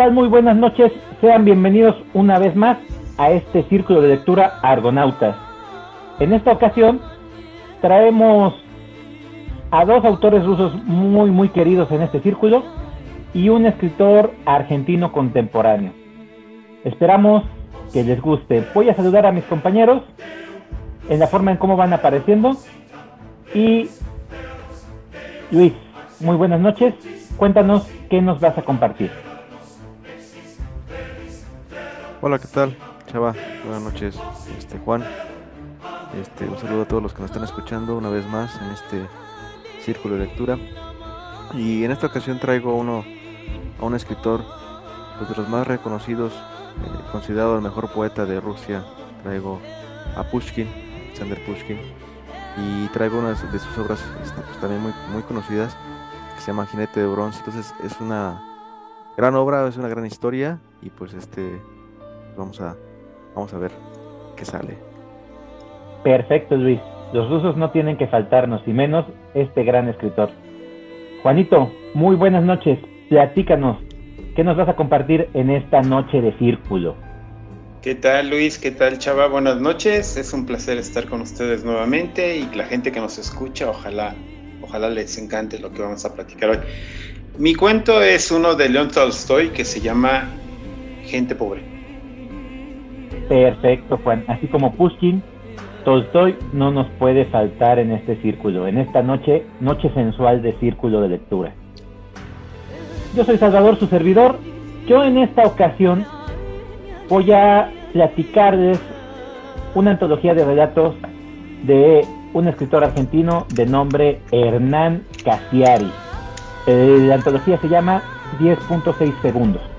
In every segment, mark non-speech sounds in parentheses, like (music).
tal? Muy buenas noches. Sean bienvenidos una vez más a este círculo de lectura Argonautas. En esta ocasión traemos a dos autores rusos muy muy queridos en este círculo y un escritor argentino contemporáneo. Esperamos que les guste. Voy a saludar a mis compañeros en la forma en cómo van apareciendo y Luis, muy buenas noches. Cuéntanos qué nos vas a compartir. Hola, ¿qué tal? Chava, buenas noches. Este Juan. Este, un saludo a todos los que nos están escuchando una vez más en este círculo de lectura. Y en esta ocasión traigo uno, a un escritor pues, de los más reconocidos, eh, considerado el mejor poeta de Rusia. Traigo a Pushkin, Alexander Pushkin. Y traigo una de sus obras este, pues, también muy, muy conocidas, que se llama Jinete de Bronce. Entonces es una gran obra, es una gran historia. Y pues este vamos a, vamos a ver qué sale. Perfecto, Luis. Los rusos no tienen que faltarnos, y menos este gran escritor. Juanito, muy buenas noches. Platícanos, ¿qué nos vas a compartir en esta noche de círculo? ¿Qué tal Luis? ¿Qué tal Chava? Buenas noches. Es un placer estar con ustedes nuevamente y la gente que nos escucha, ojalá, ojalá les encante lo que vamos a platicar hoy. Mi cuento es uno de León Tolstoy que se llama Gente Pobre. Perfecto, Juan. Así como Pushkin, Tolstoy no nos puede faltar en este círculo, en esta noche, noche sensual de círculo de lectura. Yo soy Salvador, su servidor. Yo en esta ocasión voy a platicarles una antología de relatos de un escritor argentino de nombre Hernán Casiari. Eh, la antología se llama 10.6 segundos.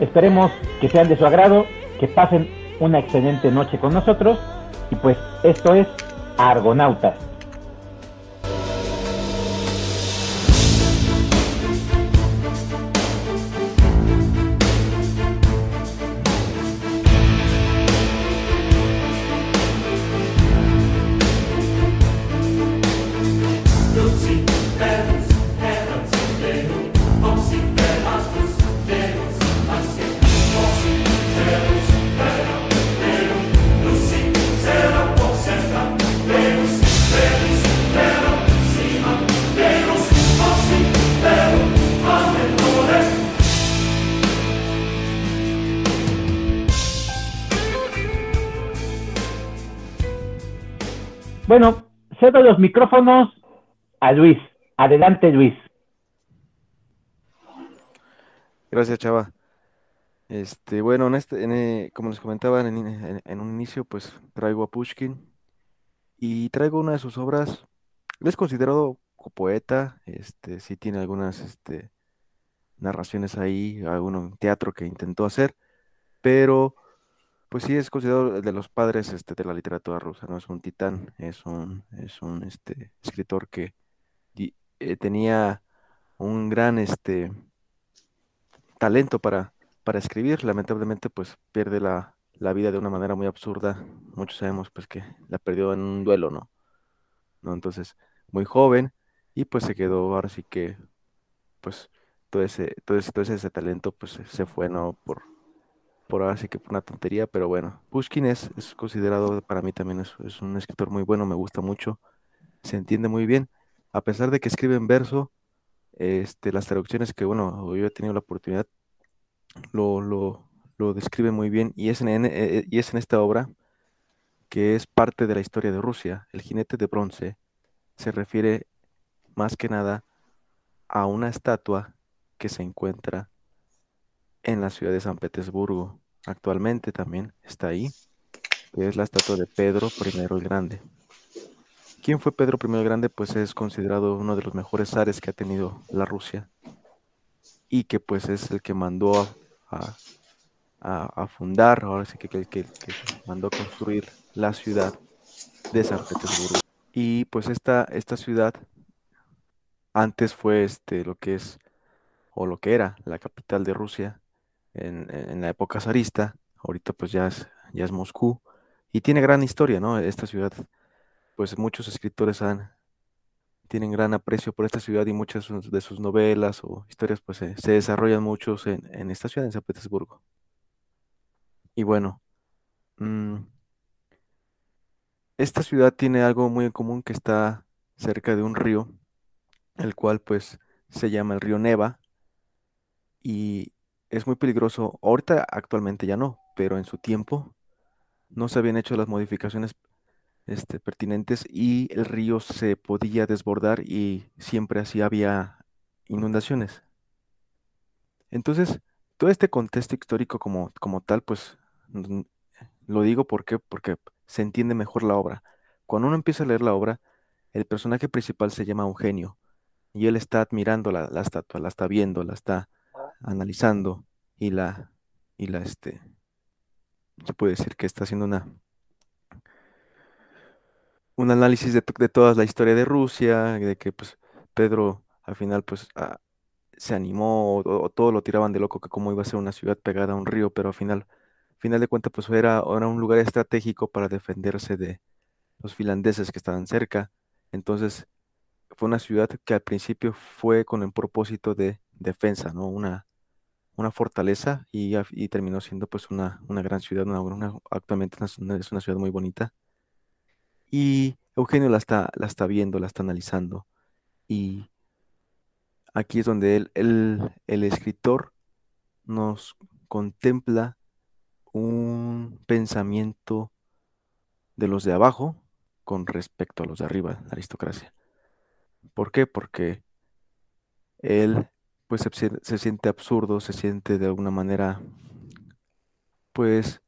Esperemos que sean de su agrado, que pasen una excelente noche con nosotros y pues esto es Argonautas. Los micrófonos a Luis. Adelante, Luis. Gracias, Chava. Este, bueno, en este, eh, como les comentaba en, en, un inicio, pues traigo a Pushkin y traigo una de sus obras. Es considerado poeta, este, sí tiene algunas este, narraciones ahí, algún teatro que intentó hacer, pero pues sí, es considerado de los padres este, de la literatura rusa, ¿no? Es un titán, es un, es un este, escritor que eh, tenía un gran este, talento para, para escribir. Lamentablemente, pues pierde la, la vida de una manera muy absurda. Muchos sabemos pues que la perdió en un duelo, ¿no? ¿No? Entonces, muy joven, y pues se quedó, ahora sí que, pues, todo ese, todo ese, todo ese talento, pues se fue, ¿no? Por, por ahora sí que por una tontería, pero bueno, Pushkin es, es considerado para mí también es, un escritor muy bueno, me gusta mucho, se entiende muy bien, a pesar de que escribe en verso, este, las traducciones que, bueno, yo he tenido la oportunidad, lo, lo, lo describe muy bien y es, en, eh, y es en esta obra que es parte de la historia de Rusia. El jinete de bronce se refiere más que nada a una estatua que se encuentra en la ciudad de San Petersburgo. Actualmente también está ahí, que es la estatua de Pedro I el Grande. ¿Quién fue Pedro I el Grande? Pues es considerado uno de los mejores zares que ha tenido la Rusia y que pues es el que mandó a, a, fundar, ahora sí que, que, que, mandó a construir la ciudad de San Petersburgo. Y pues esta, esta ciudad antes fue este, lo que es, o lo que era, la capital de Rusia, en, la época zarista, ahorita pues ya es, ya es Moscú, y tiene gran historia, ¿no? Esta ciudad pues muchos escritores han, tienen gran aprecio por esta ciudad y muchas de sus novelas o historias pues se, desarrollan muchos en, esta ciudad, en San Petersburgo. Y bueno, mm, esta ciudad tiene algo muy en común que está cerca de un río, el cual pues se llama el río Neva y es muy peligroso. Ahorita actualmente ya no, pero en su tiempo no se habían hecho las modificaciones este, pertinentes y el río se podía desbordar y siempre así había inundaciones. Entonces, todo este contexto histórico como, como tal, pues lo digo porque, porque se entiende mejor la obra. Cuando uno empieza a leer la obra, el personaje principal se llama Eugenio y él está admirando la, la estatua, la está viendo, la está analizando y la, y la, este, se puede decir que está haciendo una, un análisis de, toda la historia de Rusia, de que pues Pedro al final pues ah, se animó o, todo lo tiraban de loco que cómo iba a ser una ciudad pegada a un río, pero al final, final de cuentas pues era, era un lugar estratégico para defenderse de los finlandeses que estaban cerca. Entonces fue una ciudad que al principio fue con el propósito de defensa, ¿no? Una, una fortaleza y, terminó siendo pues una, una gran ciudad, una, actualmente es una ciudad muy bonita. Y Eugenio la está, la está viendo, la está analizando. Y aquí es donde él, el escritor nos contempla un pensamiento de los de abajo con respecto a los de arriba, la aristocracia. ¿Por qué? Porque él pues se, siente absurdo, se siente de alguna manera, pues,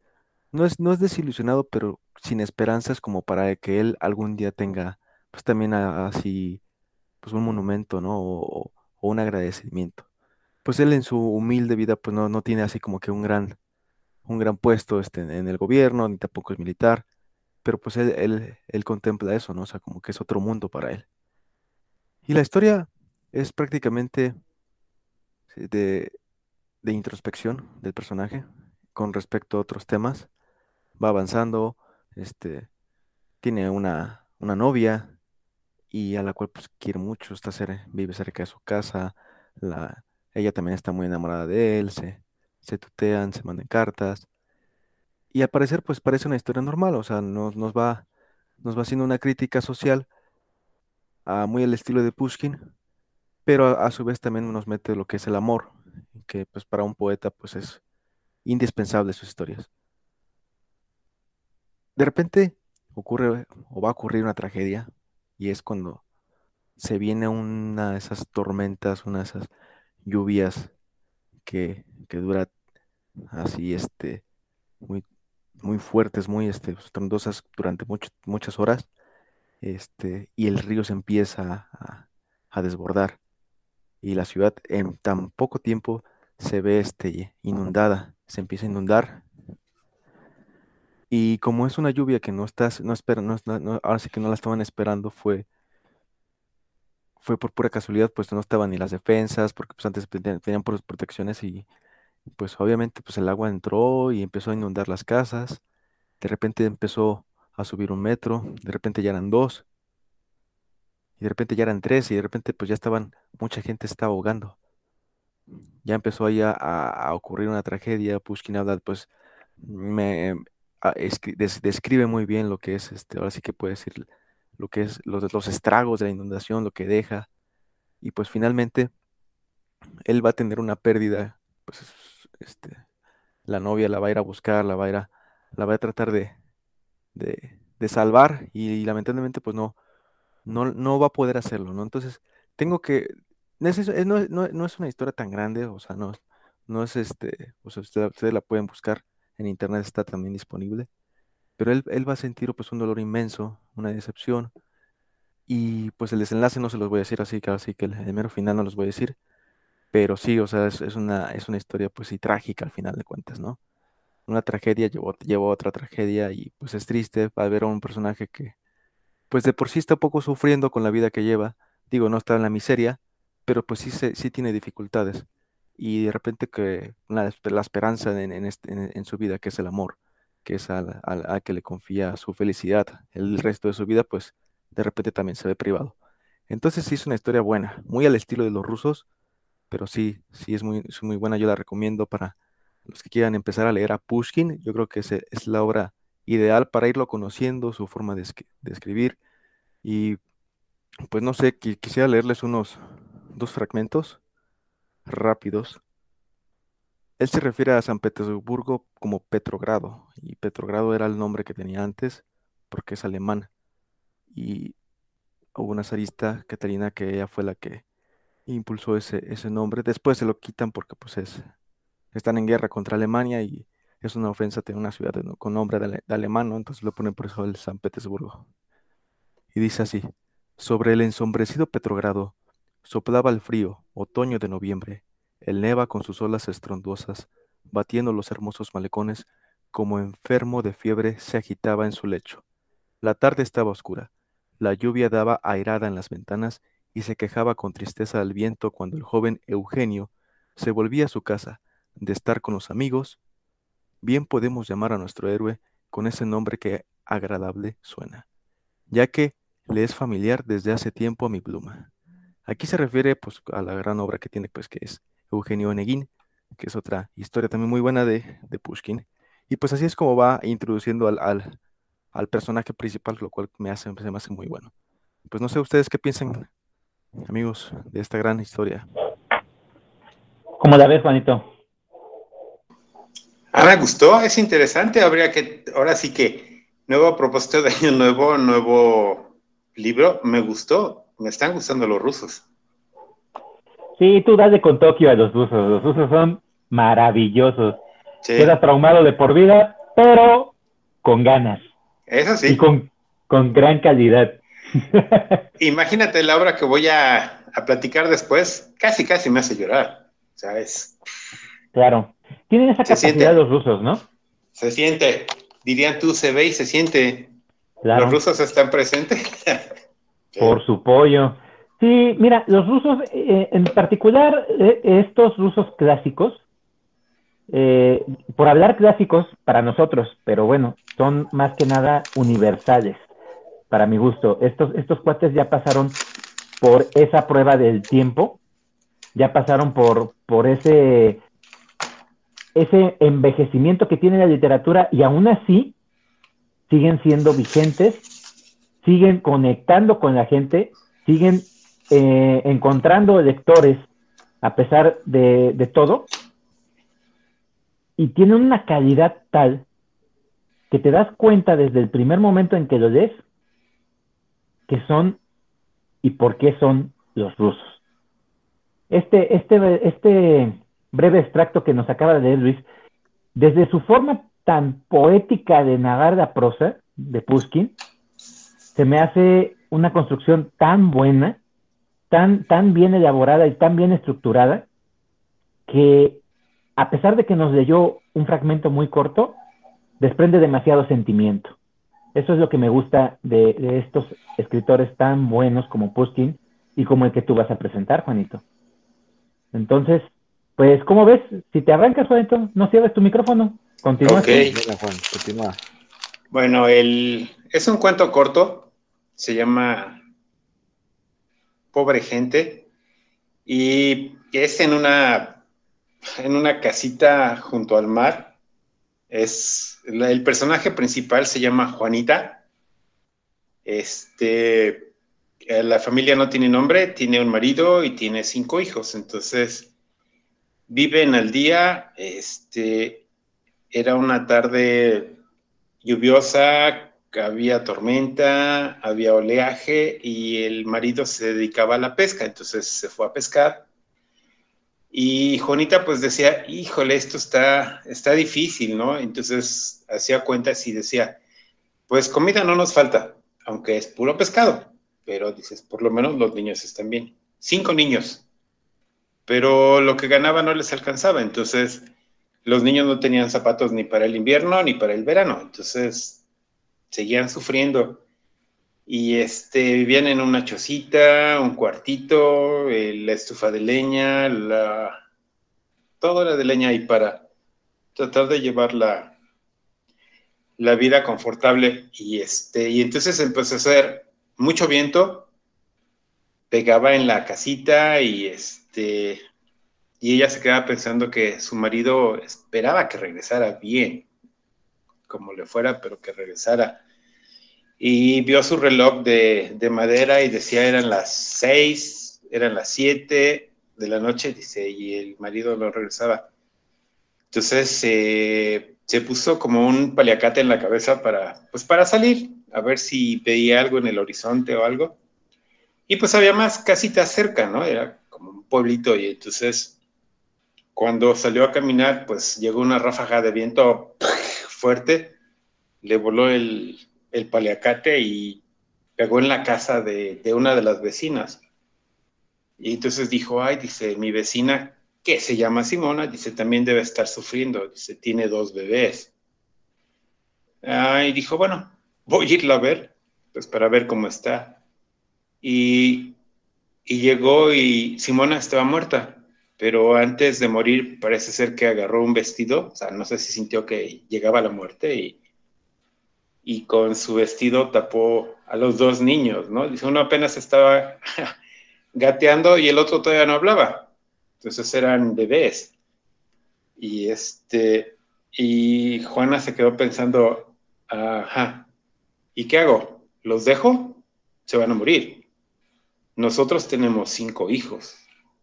no es, no es desilusionado, pero sin esperanzas como para que él algún día tenga, pues también así, pues un monumento, ¿no? O, un agradecimiento. Pues él en su humilde vida, pues no, no tiene así como que un gran, un gran puesto este, en el gobierno, ni tampoco es militar, pero pues él, él, él contempla eso, ¿no? O sea, como que es otro mundo para él. Y la historia es prácticamente de, de introspección del personaje con respecto a otros temas. Va avanzando, este, tiene una, una novia y a la cual pues quiere mucho, está vive cerca de su casa, la, ella también está muy enamorada de él, se, se tutean, se mandan cartas. Y al parecer pues parece una historia normal, o sea, nos, nos va, nos va haciendo una crítica social muy al estilo de Pushkin, pero a, a, su vez también nos mete lo que es el amor, que pues para un poeta pues es indispensable sus historias. De repente ocurre o va a ocurrir una tragedia y es cuando se viene una de esas tormentas, una de esas lluvias que, que dura así, este, muy, muy fuertes, muy este, estrondosas durante muchas horas, este, y el río se empieza a, a, desbordar y la ciudad en tan poco tiempo se ve este, inundada, se empieza a inundar y como es una lluvia que no estás, no espera, no, ahora sí que no la estaban esperando, fue, fue por pura casualidad, pues no estaban ni las defensas, porque pues antes tenían, tenían protecciones y pues obviamente pues el agua entró y empezó a inundar las casas. De repente empezó a subir un metro, de repente ya eran dos, y de repente ya eran tres, y de repente pues ya estaban, mucha gente estaba ahogando. Ya empezó ahí a, a ocurrir una tragedia, Pushkin habla pues me, Ah, describe muy bien lo que es, este, ahora sí que puede decir, lo que es los, los estragos de la inundación, lo que deja, y pues finalmente él va a tener una pérdida, pues este, la novia la va a ir a buscar, la va a ir a, la va a tratar de, de, salvar, y, lamentablemente pues no, no, no va a poder hacerlo, ¿no? Entonces, tengo que, no es, no, es una historia tan grande, o sea, no, no es este, o sea, ustedes la pueden buscar en internet está también disponible, pero él, él va a sentir pues un dolor inmenso, una decepción, y pues el desenlace no se los voy a decir así, que así que el, mero final no los voy a decir, pero sí, o sea, es, una, es una historia pues sí trágica al final de cuentas, ¿no? Una tragedia llevó, llevó a otra tragedia y pues es triste al ver a un personaje que pues de por sí está poco sufriendo con la vida que lleva, digo, no está en la miseria, pero pues sí, se, sí tiene dificultades y de repente que la, esperanza en, este, en, su vida, que es el amor, que es a, que le confía su felicidad, el resto de su vida, pues de repente también se ve privado. Entonces sí es una historia buena, muy al estilo de los rusos, pero sí, sí es muy, muy buena, yo la recomiendo para los que quieran empezar a leer a Pushkin, yo creo que es, es la obra ideal para irlo conociendo, su forma de, escribir, y pues no sé, quisiera leerles unos dos fragmentos rápidos. Él se refiere a San Petersburgo como Petrogrado, y Petrogrado era el nombre que tenía antes porque es alemán. Y hubo una zarista, Catalina, que ella fue la que impulsó ese, ese nombre. Después se lo quitan porque pues es, están en guerra contra Alemania y es una ofensa tener una ciudad con nombre de, alemán, entonces lo ponen por eso el San Petersburgo. Y dice así, sobre el ensombrecido Petrogrado soplaba el frío, otoño de noviembre, el neva con sus olas estrondosas, batiendo los hermosos malecones, como enfermo de fiebre se agitaba en su lecho. La tarde estaba oscura, la lluvia daba airada en las ventanas y se quejaba con tristeza al viento cuando el joven Eugenio se volvía a su casa, de estar con los amigos. Bien podemos llamar a nuestro héroe con ese nombre que agradable suena, ya que le es familiar desde hace tiempo a mi pluma. Aquí se refiere pues, a la gran obra que tiene, pues, que es Eugenio Onegin, que es otra historia también muy buena de, de Pushkin. Y pues así es como va introduciendo al, al, al personaje principal, lo cual me hace, me hace muy bueno. Pues no sé ustedes qué piensan, amigos, de esta gran historia. ¿Cómo la ves, Juanito? Ah, me gustó, es interesante. Habría que, ahora sí que, nuevo propósito de año nuevo, nuevo libro, me gustó. Me están gustando los rusos. Sí, tú dale con Tokio a los rusos. Los rusos son maravillosos. Queda traumado de por vida, pero con ganas. Eso sí. Y con, con gran calidad. (laughs) Imagínate la obra que voy a, a, platicar después, casi, casi me hace llorar, ¿sabes? Claro. Tienen esa capacidad los rusos, ¿no? Se siente. Dirían tú, se ve y se siente. Los rusos están presentes. (laughs) Por su pollo. Sí, mira, los rusos, eh, en particular eh, estos rusos clásicos, eh, por hablar clásicos para nosotros, pero bueno, son más que nada universales, para mi gusto. Estos, estos cuates ya pasaron por esa prueba del tiempo, ya pasaron por, por ese, ese envejecimiento que tiene la literatura y aún así siguen siendo vigentes, siguen conectando con la gente, siguen eh, encontrando lectores a pesar de, de todo y tienen una calidad tal que te das cuenta desde el primer momento en que lo lees que son y por qué son los rusos. Este, este, este breve extracto que nos acaba de leer Luis, desde su forma tan poética de narrar la prosa de Pushkin, se me hace una construcción tan buena, tan, tan bien elaborada y tan bien estructurada, que a pesar de que nos leyó un fragmento muy corto, desprende demasiado sentimiento. Eso es lo que me gusta de, estos escritores tan buenos como Pushkin y como el que tú vas a presentar, Juanito. Entonces, pues, ¿cómo ves? Si te arrancas, Juanito, no cierres tu micrófono. Continúa. Ok. Juan, continúa. Bueno, el, es un cuento corto, se llama Pobre Gente, y es en una en una casita junto al mar. Es, el personaje principal se llama Juanita. Este, eh, la familia no tiene nombre, tiene un marido y tiene cinco hijos. Entonces, viven al día. Este, era una tarde lluviosa, había tormenta, había oleaje y el marido se dedicaba a la pesca. Entonces se fue a pescar y Juanita pues decía, híjole, esto está, está difícil, ¿no? Entonces hacía cuentas y decía, pues comida no nos falta, aunque es puro pescado, pero dices, por lo menos los niños están bien. Cinco niños, pero lo que ganaba no les alcanzaba, entonces los niños no tenían zapatos ni para el invierno ni para el verano, entonces seguían sufriendo. Y este, vivían en una chocita, un cuartito, eh, la estufa de leña, la, todo era de leña ahí para tratar de llevar la, vida confortable. Y, este, y entonces empezó a hacer mucho viento, pegaba en la casita y este y ella se quedaba pensando que su marido esperaba que regresara bien, como le fuera, pero que regresara. Y vio su reloj de, madera y decía eran las seis, eran las siete de la noche, dice, y el marido no regresaba. Entonces eh, se puso como un paliacate en la cabeza para, pues para salir, a ver si veía algo en el horizonte o algo. Y pues había más casitas cerca, ¿no? Era pueblito y entonces cuando salió a caminar, pues llegó una ráfaga de viento fuerte, le voló el, el paliacate y pegó en la casa de, de, una de las vecinas. Y entonces dijo, ay, dice, mi vecina, que se llama Simona, dice, también debe estar sufriendo, dice, tiene dos bebés. y dijo, bueno, voy a irla a ver, pues para ver cómo está. Y, llegó y Simona estaba muerta, pero antes de morir parece ser que agarró un vestido, o sea, no sé si sintió que llegaba la muerte y, y con su vestido tapó a los dos niños, ¿no? Dice, uno apenas estaba (laughs) gateando y el otro todavía no hablaba. Entonces eran bebés. Y este, y Juana se quedó pensando, ajá, ¿y qué hago? ¿Los dejo? Se van a morir. Nosotros tenemos cinco hijos.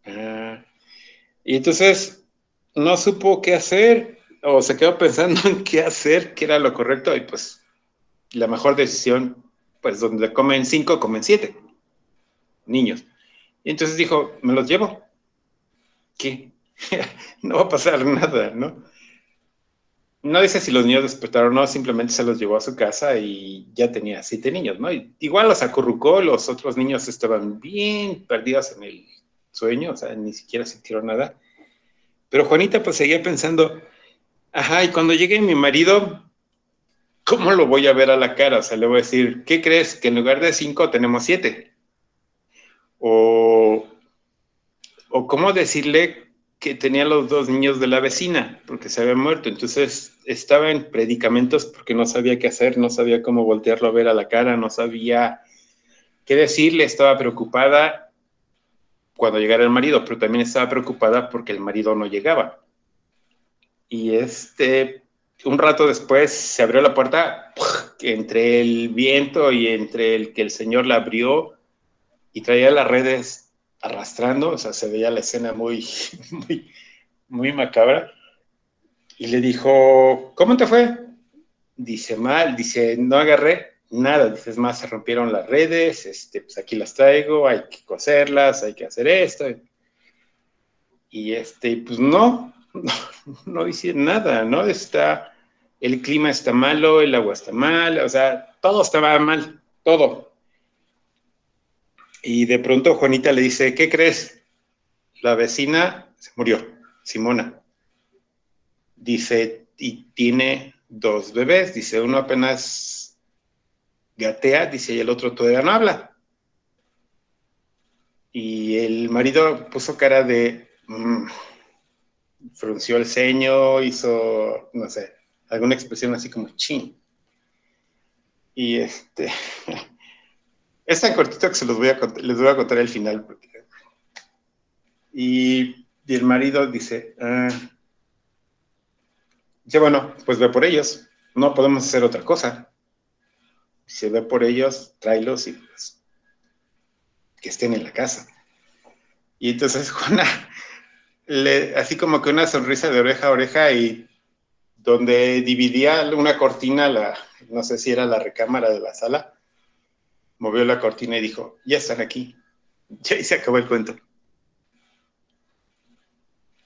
Ah, y entonces no supo qué hacer o se quedó pensando (laughs) en qué hacer, qué era lo correcto y pues la mejor decisión, pues donde comen cinco, comen siete niños. Y entonces dijo, me los llevo. ¿Qué? (laughs) no va a pasar nada, ¿no? No dice si los niños despertaron o no, simplemente se los llevó a su casa y ya tenía siete niños, ¿no? igual los acurrucó, los otros niños estaban bien perdidos en el sueño, o sea, ni siquiera sintieron nada. Pero Juanita pues seguía pensando, ajá, y cuando llegue mi marido, ¿cómo lo voy a ver a la cara? O sea, le voy a decir, ¿qué crees? Que en lugar de cinco tenemos siete. O, o cómo decirle que tenía los dos niños de la vecina, porque se había muerto. Entonces estaba en predicamentos porque no sabía qué hacer, no sabía cómo voltearlo a ver a la cara, no sabía qué decirle, estaba preocupada cuando llegara el marido, pero también estaba preocupada porque el marido no llegaba. Y este, un rato después se abrió la puerta, entre el viento y entre el que el Señor la abrió y traía las redes arrastrando, o sea, se veía la escena muy, (laughs) muy, muy macabra. Y le dijo, ¿cómo te fue? Dice, mal, dice, no agarré nada, dice, es más, se rompieron las redes, este, pues aquí las traigo, hay que coserlas, hay que hacer esto. Y este, pues no, no, (laughs) no hice nada, ¿no? Está, el clima está malo, el agua está mal, o sea, todo estaba mal, todo. Y de pronto Juanita le dice, ¿qué crees? La vecina se murió, Simona. Dice, y tiene dos bebés, dice, uno apenas gatea, dice, y el otro todavía no habla. Y el marido puso cara de, mm, frunció el ceño, hizo, no sé, alguna expresión así como chin. Y este, (laughs) Es tan cortito que se los voy a contar, les voy a contar el final. Y, el marido dice, ah, bueno, pues ve por ellos, no podemos hacer otra cosa. Si ve por ellos, tráelos y pues que estén en la casa. Y entonces (laughs) Juana, así como que una sonrisa de oreja a oreja y donde dividía una cortina, la, no sé si era la recámara de la sala, movió la cortina y dijo, ya están aquí. Ya ahí se acabó el cuento.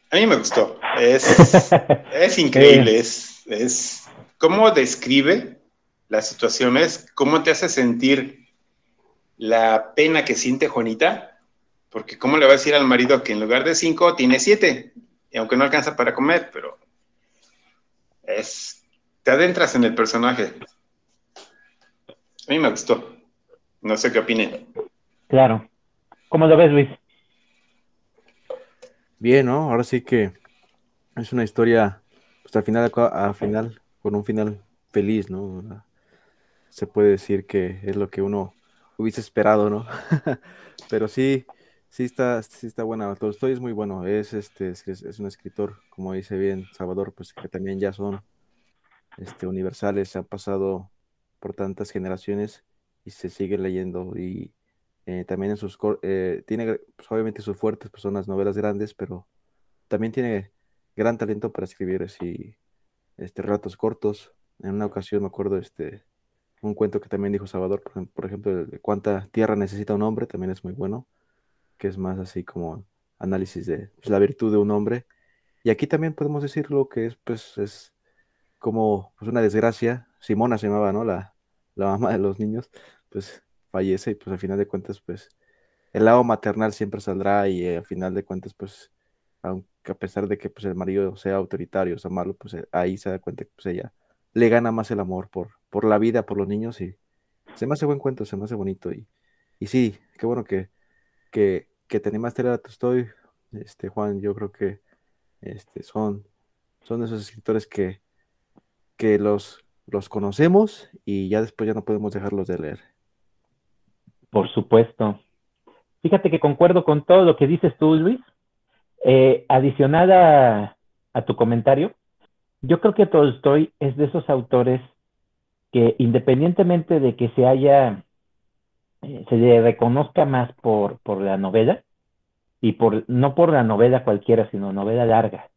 A mí me gustó. Es, (laughs) es increíble. Es, es cómo describe las situaciones, cómo te hace sentir la pena que siente Juanita, porque cómo le va a decir al marido que en lugar de cinco tiene siete, y aunque no alcanza para comer, pero es, te adentras en el personaje. A mí me gustó. No sé qué opinen. Claro. ¿Cómo lo ves, Luis? Bien, ¿no? Ahora sí que es una historia, pues al final, al final, con un final feliz, ¿no? Se puede decir que es lo que uno hubiese esperado, ¿no? (laughs) Pero sí, sí está, sí está buena. Tolstoy es muy bueno. Es este, es, un escritor, como dice bien Salvador, pues que también ya son este, universales, se han pasado por tantas generaciones y se sigue leyendo. Y eh, también en sus eh, tiene pues, obviamente sus fuertes, pues son las novelas grandes, pero también tiene gran talento para escribir así este relatos cortos. En una ocasión me acuerdo este un cuento que también dijo Salvador, por, ejemplo, de cuánta tierra necesita un hombre, también es muy bueno, que es más así como análisis de pues, la virtud de un hombre. Y aquí también podemos decir lo que es, pues, es como pues, una desgracia. Simona se llamaba, ¿no? La, la mamá de los niños, pues fallece y pues al final de cuentas, pues el lado maternal siempre saldrá y eh, al final de cuentas, pues, aunque a pesar de que pues el marido sea autoritario, sea malo, pues eh, ahí se da cuenta que pues ella le gana más el amor por, por la vida, por los niños y se me hace buen cuento, se me hace bonito y, y sí, qué bueno que, que, que te animaste a estoy, este, Juan, yo creo que este, son, son esos escritores que, que los, los conocemos y ya después ya no podemos dejarlos de leer. Por supuesto. Fíjate que concuerdo con todo lo que dices tú, Luis. Eh, adicionada a tu comentario, yo creo que Tolstoy es de esos autores que independientemente de que se haya, eh, se le reconozca más por, por la novela, y por, no por la novela cualquiera, sino novela larga,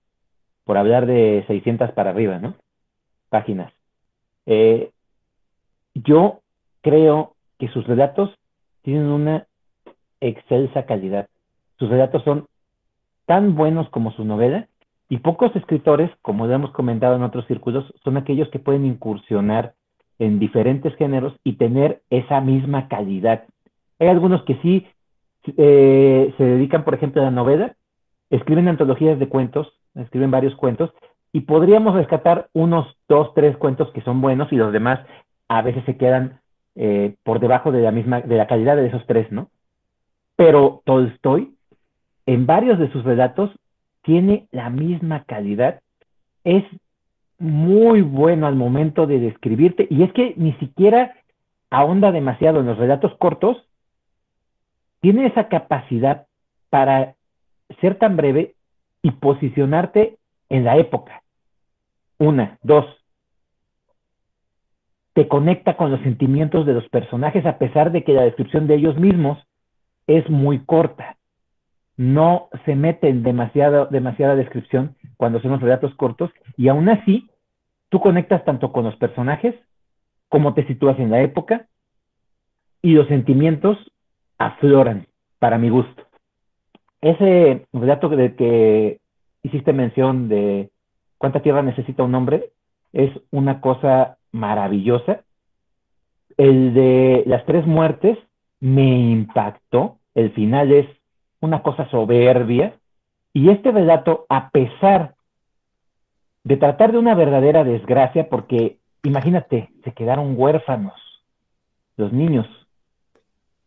por hablar de 600 para arriba, ¿no? Páginas. Eh, yo creo que sus relatos tienen una excelsa calidad. Sus relatos son tan buenos como su novela y pocos escritores, como hemos comentado en otros círculos, son aquellos que pueden incursionar en diferentes géneros y tener esa misma calidad. Hay algunos que sí eh, se dedican, por ejemplo, a la novela, escriben antologías de cuentos, escriben varios cuentos, y podríamos rescatar unos dos, tres cuentos que son buenos y los demás a veces se quedan eh, por debajo de la misma, de la calidad de esos tres, ¿no? Pero Tolstoy, en varios de sus relatos, tiene la misma calidad, es muy bueno al momento de describirte, y es que ni siquiera ahonda demasiado en los relatos cortos, tiene esa capacidad para ser tan breve y posicionarte en la época. Una, dos, te conecta con los sentimientos de los personajes a pesar de que la descripción de ellos mismos es muy corta no se mete en demasiada, demasiada descripción cuando son los relatos cortos y aún así tú conectas tanto con los personajes como te sitúas en la época y los sentimientos afloran para mi gusto. Ese relato de que hiciste mención de cuánta tierra necesita un hombre es una cosa maravillosa. El de las tres muertes me impactó. El final es una cosa soberbia, y este relato, a pesar de tratar de una verdadera desgracia, porque imagínate, se quedaron huérfanos los niños,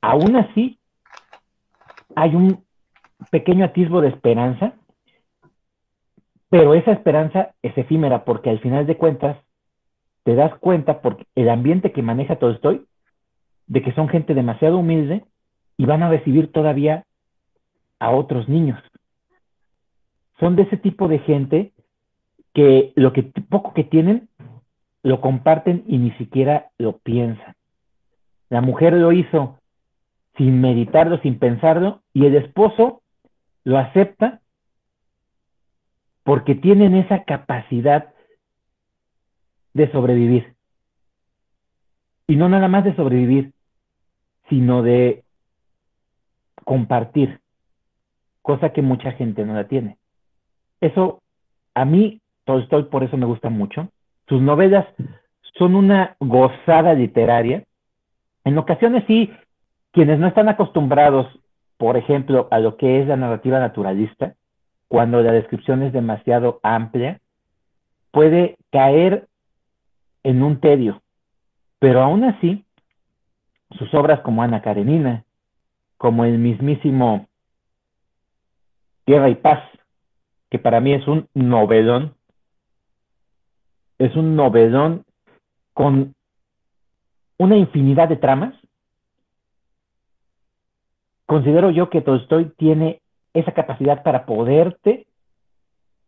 aún así hay un pequeño atisbo de esperanza, pero esa esperanza es efímera porque al final de cuentas te das cuenta por el ambiente que maneja Tolstoy de que son gente demasiado humilde y van a recibir todavía a otros niños. Son de ese tipo de gente que lo que poco que tienen lo comparten y ni siquiera lo piensan. La mujer lo hizo sin meditarlo, sin pensarlo, y el esposo lo acepta porque tienen esa capacidad de sobrevivir. Y no nada más de sobrevivir, sino de compartir cosa que mucha gente no la tiene. Eso, a mí, Tolstoy por eso me gusta mucho. Sus novelas son una gozada literaria. En ocasiones sí, quienes no están acostumbrados, por ejemplo, a lo que es la narrativa naturalista, cuando la descripción es demasiado amplia, puede caer en un tedio. Pero aún así, sus obras como Ana Karenina, como el mismísimo Tierra y Paz, que para mí es un novedón. Es un novedón con una infinidad de tramas considero yo que Tolstoy tiene esa capacidad para poderte,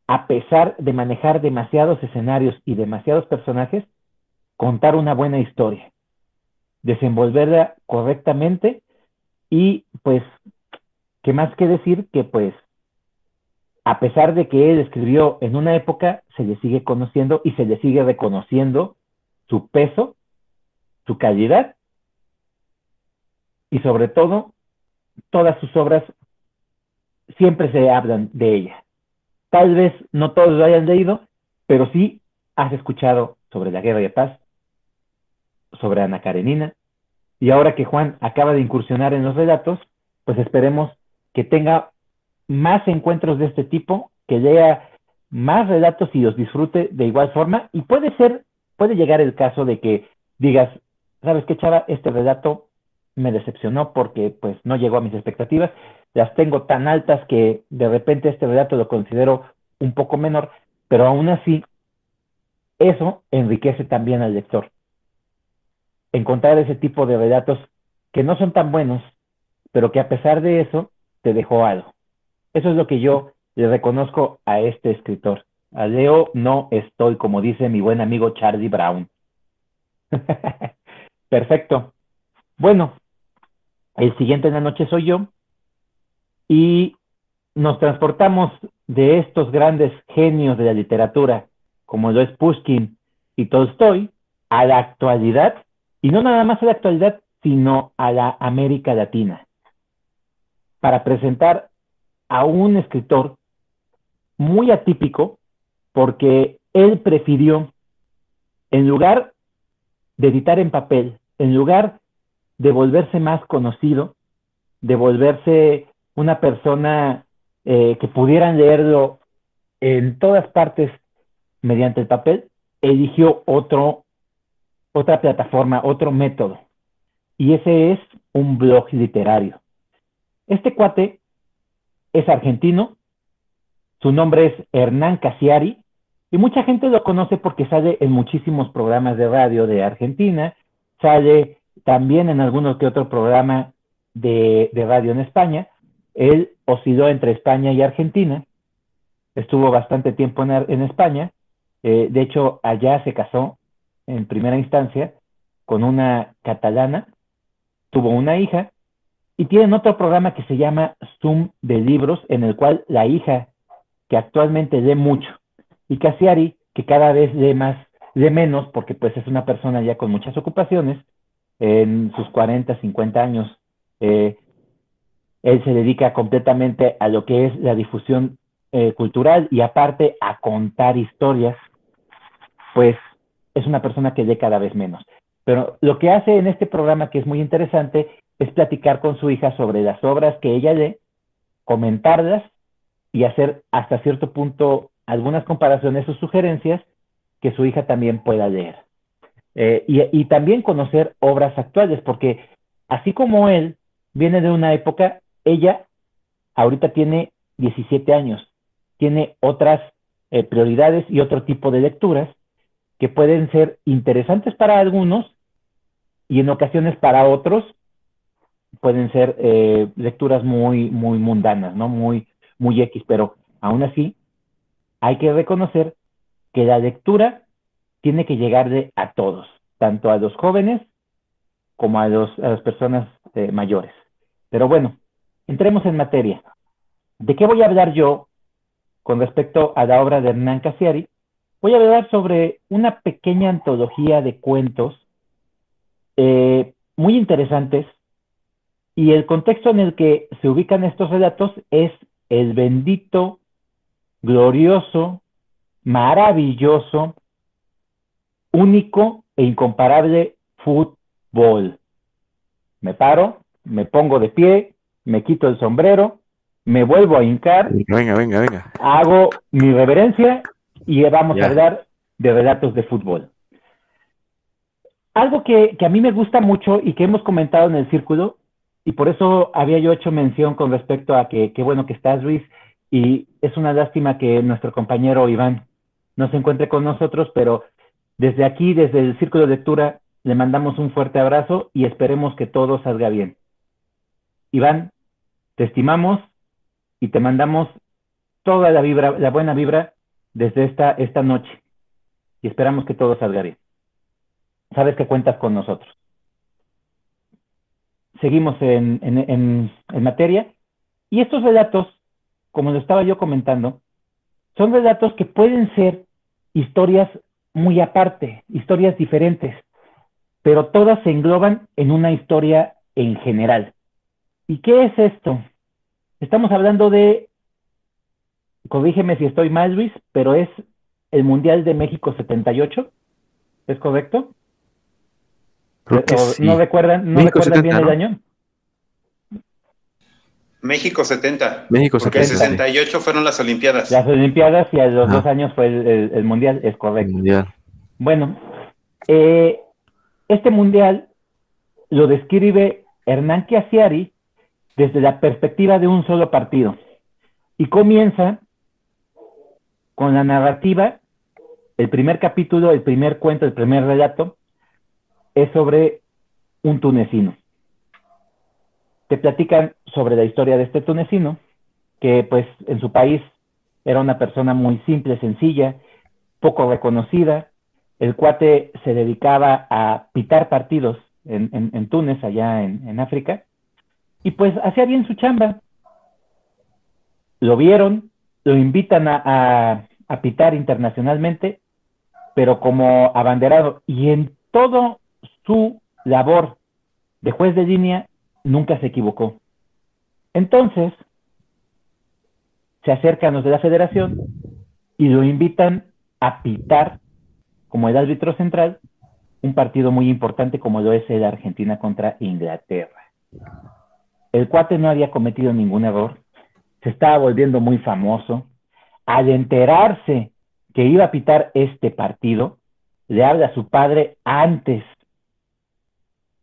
a pesar de manejar demasiados escenarios y demasiados personajes, contar una buena historia, desenvolverla correctamente y pues, ¿qué más que decir que pues, a pesar de que él escribió en una época, se le sigue conociendo y se le sigue reconociendo su peso, su calidad y sobre todo, todas sus obras siempre se hablan de ella. Tal vez no todos lo hayan leído, pero sí has escuchado sobre la guerra de paz, sobre Ana Karenina, y ahora que Juan acaba de incursionar en los relatos, pues esperemos que tenga más encuentros de este tipo, que lea más relatos y los disfrute de igual forma, y puede ser, puede llegar el caso de que digas, ¿sabes qué, chava? Este relato me decepcionó porque pues no llegó a mis expectativas, las tengo tan altas que de repente este relato lo considero un poco menor, pero aún así eso enriquece también al lector. Encontrar ese tipo de relatos que no son tan buenos, pero que a pesar de eso te dejó algo. Eso es lo que yo le reconozco a este escritor. A Leo no estoy, como dice mi buen amigo Charlie Brown. (laughs) Perfecto. Bueno, el siguiente en la noche soy yo y nos transportamos de estos grandes genios de la literatura, como lo es Pushkin y Tolstoy, a la actualidad, y no nada más a la actualidad, sino a la América Latina, para presentar a un escritor muy atípico, porque él prefirió, en lugar de editar en papel, en lugar de volverse más conocido, de volverse una persona eh, que pudieran leerlo en todas partes mediante el papel, eligió otro, otra plataforma, otro método. Y ese es un blog literario. Este cuate es argentino, su nombre es Hernán Casiari, y mucha gente lo conoce porque sale en muchísimos programas de radio de Argentina, sale también en algunos que otro programa de, radio en España. Él osciló entre España y Argentina, estuvo bastante tiempo en, España, eh, de hecho allá se casó en primera instancia con una catalana, tuvo una hija. Y tienen otro programa que se llama Zoom de libros, en el cual la hija, que actualmente lee mucho, y Casiari, que cada vez lee más, lee menos, porque pues es una persona ya con muchas ocupaciones, en sus 40, 50 años. Eh, él se dedica completamente a lo que es la difusión eh, cultural y aparte a contar historias, pues es una persona que lee cada vez menos. Pero lo que hace en este programa, que es muy interesante, es platicar con su hija sobre las obras que ella lee, comentarlas y hacer hasta cierto punto algunas comparaciones o sugerencias que su hija también pueda leer. Eh, y, también conocer obras actuales, porque así como él viene de una época, ella ahorita tiene 17 años, tiene otras eh, prioridades y otro tipo de lecturas que pueden ser interesantes para algunos y en ocasiones para otros pueden ser eh, lecturas muy, muy mundanas, ¿no? Muy, muy X, pero aún así hay que reconocer que la lectura tiene que llegarle a todos, tanto a los jóvenes como a, los, las personas eh, mayores. Pero bueno, entremos en materia. ¿De qué voy a hablar yo con respecto a la obra de Hernán Casiari? Voy a hablar sobre una pequeña antología de cuentos eh, muy interesantes y el contexto en el que se ubican estos relatos es el bendito, glorioso, maravilloso único e incomparable fútbol. Me paro, me pongo de pie, me quito el sombrero, me vuelvo a hincar. Venga, venga, venga. Hago mi reverencia y vamos a hablar de relatos de fútbol. Algo que, que, a mí me gusta mucho y que hemos comentado en el círculo, y por eso había yo hecho mención con respecto a que qué bueno que estás, Luis, y es una lástima que nuestro compañero Iván no se encuentre con nosotros, pero desde aquí, desde el Círculo de Lectura, le mandamos un fuerte abrazo y esperemos que todo salga bien. Iván, Te estimamos y te mandamos toda la vibra, la buena vibra desde esta, noche. Y esperamos que todo salga bien. Sabes que cuentas con nosotros. Seguimos en, en, en materia. Y estos relatos, como lo estaba yo comentando, son relatos que pueden ser historias muy aparte, historias diferentes, pero todas se engloban en una historia en general. ¿Y qué es esto? Estamos hablando de, corrígeme si estoy mal, Luis, pero es el Mundial de México 78, ¿es correcto? Creo que ¿O sí. ¿No recuerdan, no México recuerdan 70, bien el año? México 70. México Porque el 70. 68 fueron las Olimpiadas. Las Olimpiadas y a los dos años fue el, el- el Mundial, es correcto. Mundial. Bueno, eh, este mundial lo describe Hernán Chiasiari desde la perspectiva de un solo partido y comienza con la narrativa, el primer capítulo, el primer cuento, el primer relato es sobre un tunecino. Te platican sobre la historia de este tunecino, que pues en su país era una persona muy simple, sencilla, poco reconocida, el cuate se dedicaba a pitar partidos en, en, en Túnez, allá en, en, África, y pues hacía bien su chamba. Lo vieron, lo invitan a, a, a pitar internacionalmente, pero como abanderado, y en todo su labor de juez de línea, nunca se equivocó. Entonces, se acercan los de la federación y lo invitan a pitar como el árbitro central, un partido muy importante como lo es el Argentina contra Inglaterra. El cuate no había cometido ningún error, se estaba volviendo muy famoso. Al enterarse que iba a pitar este partido, le habla a su padre antes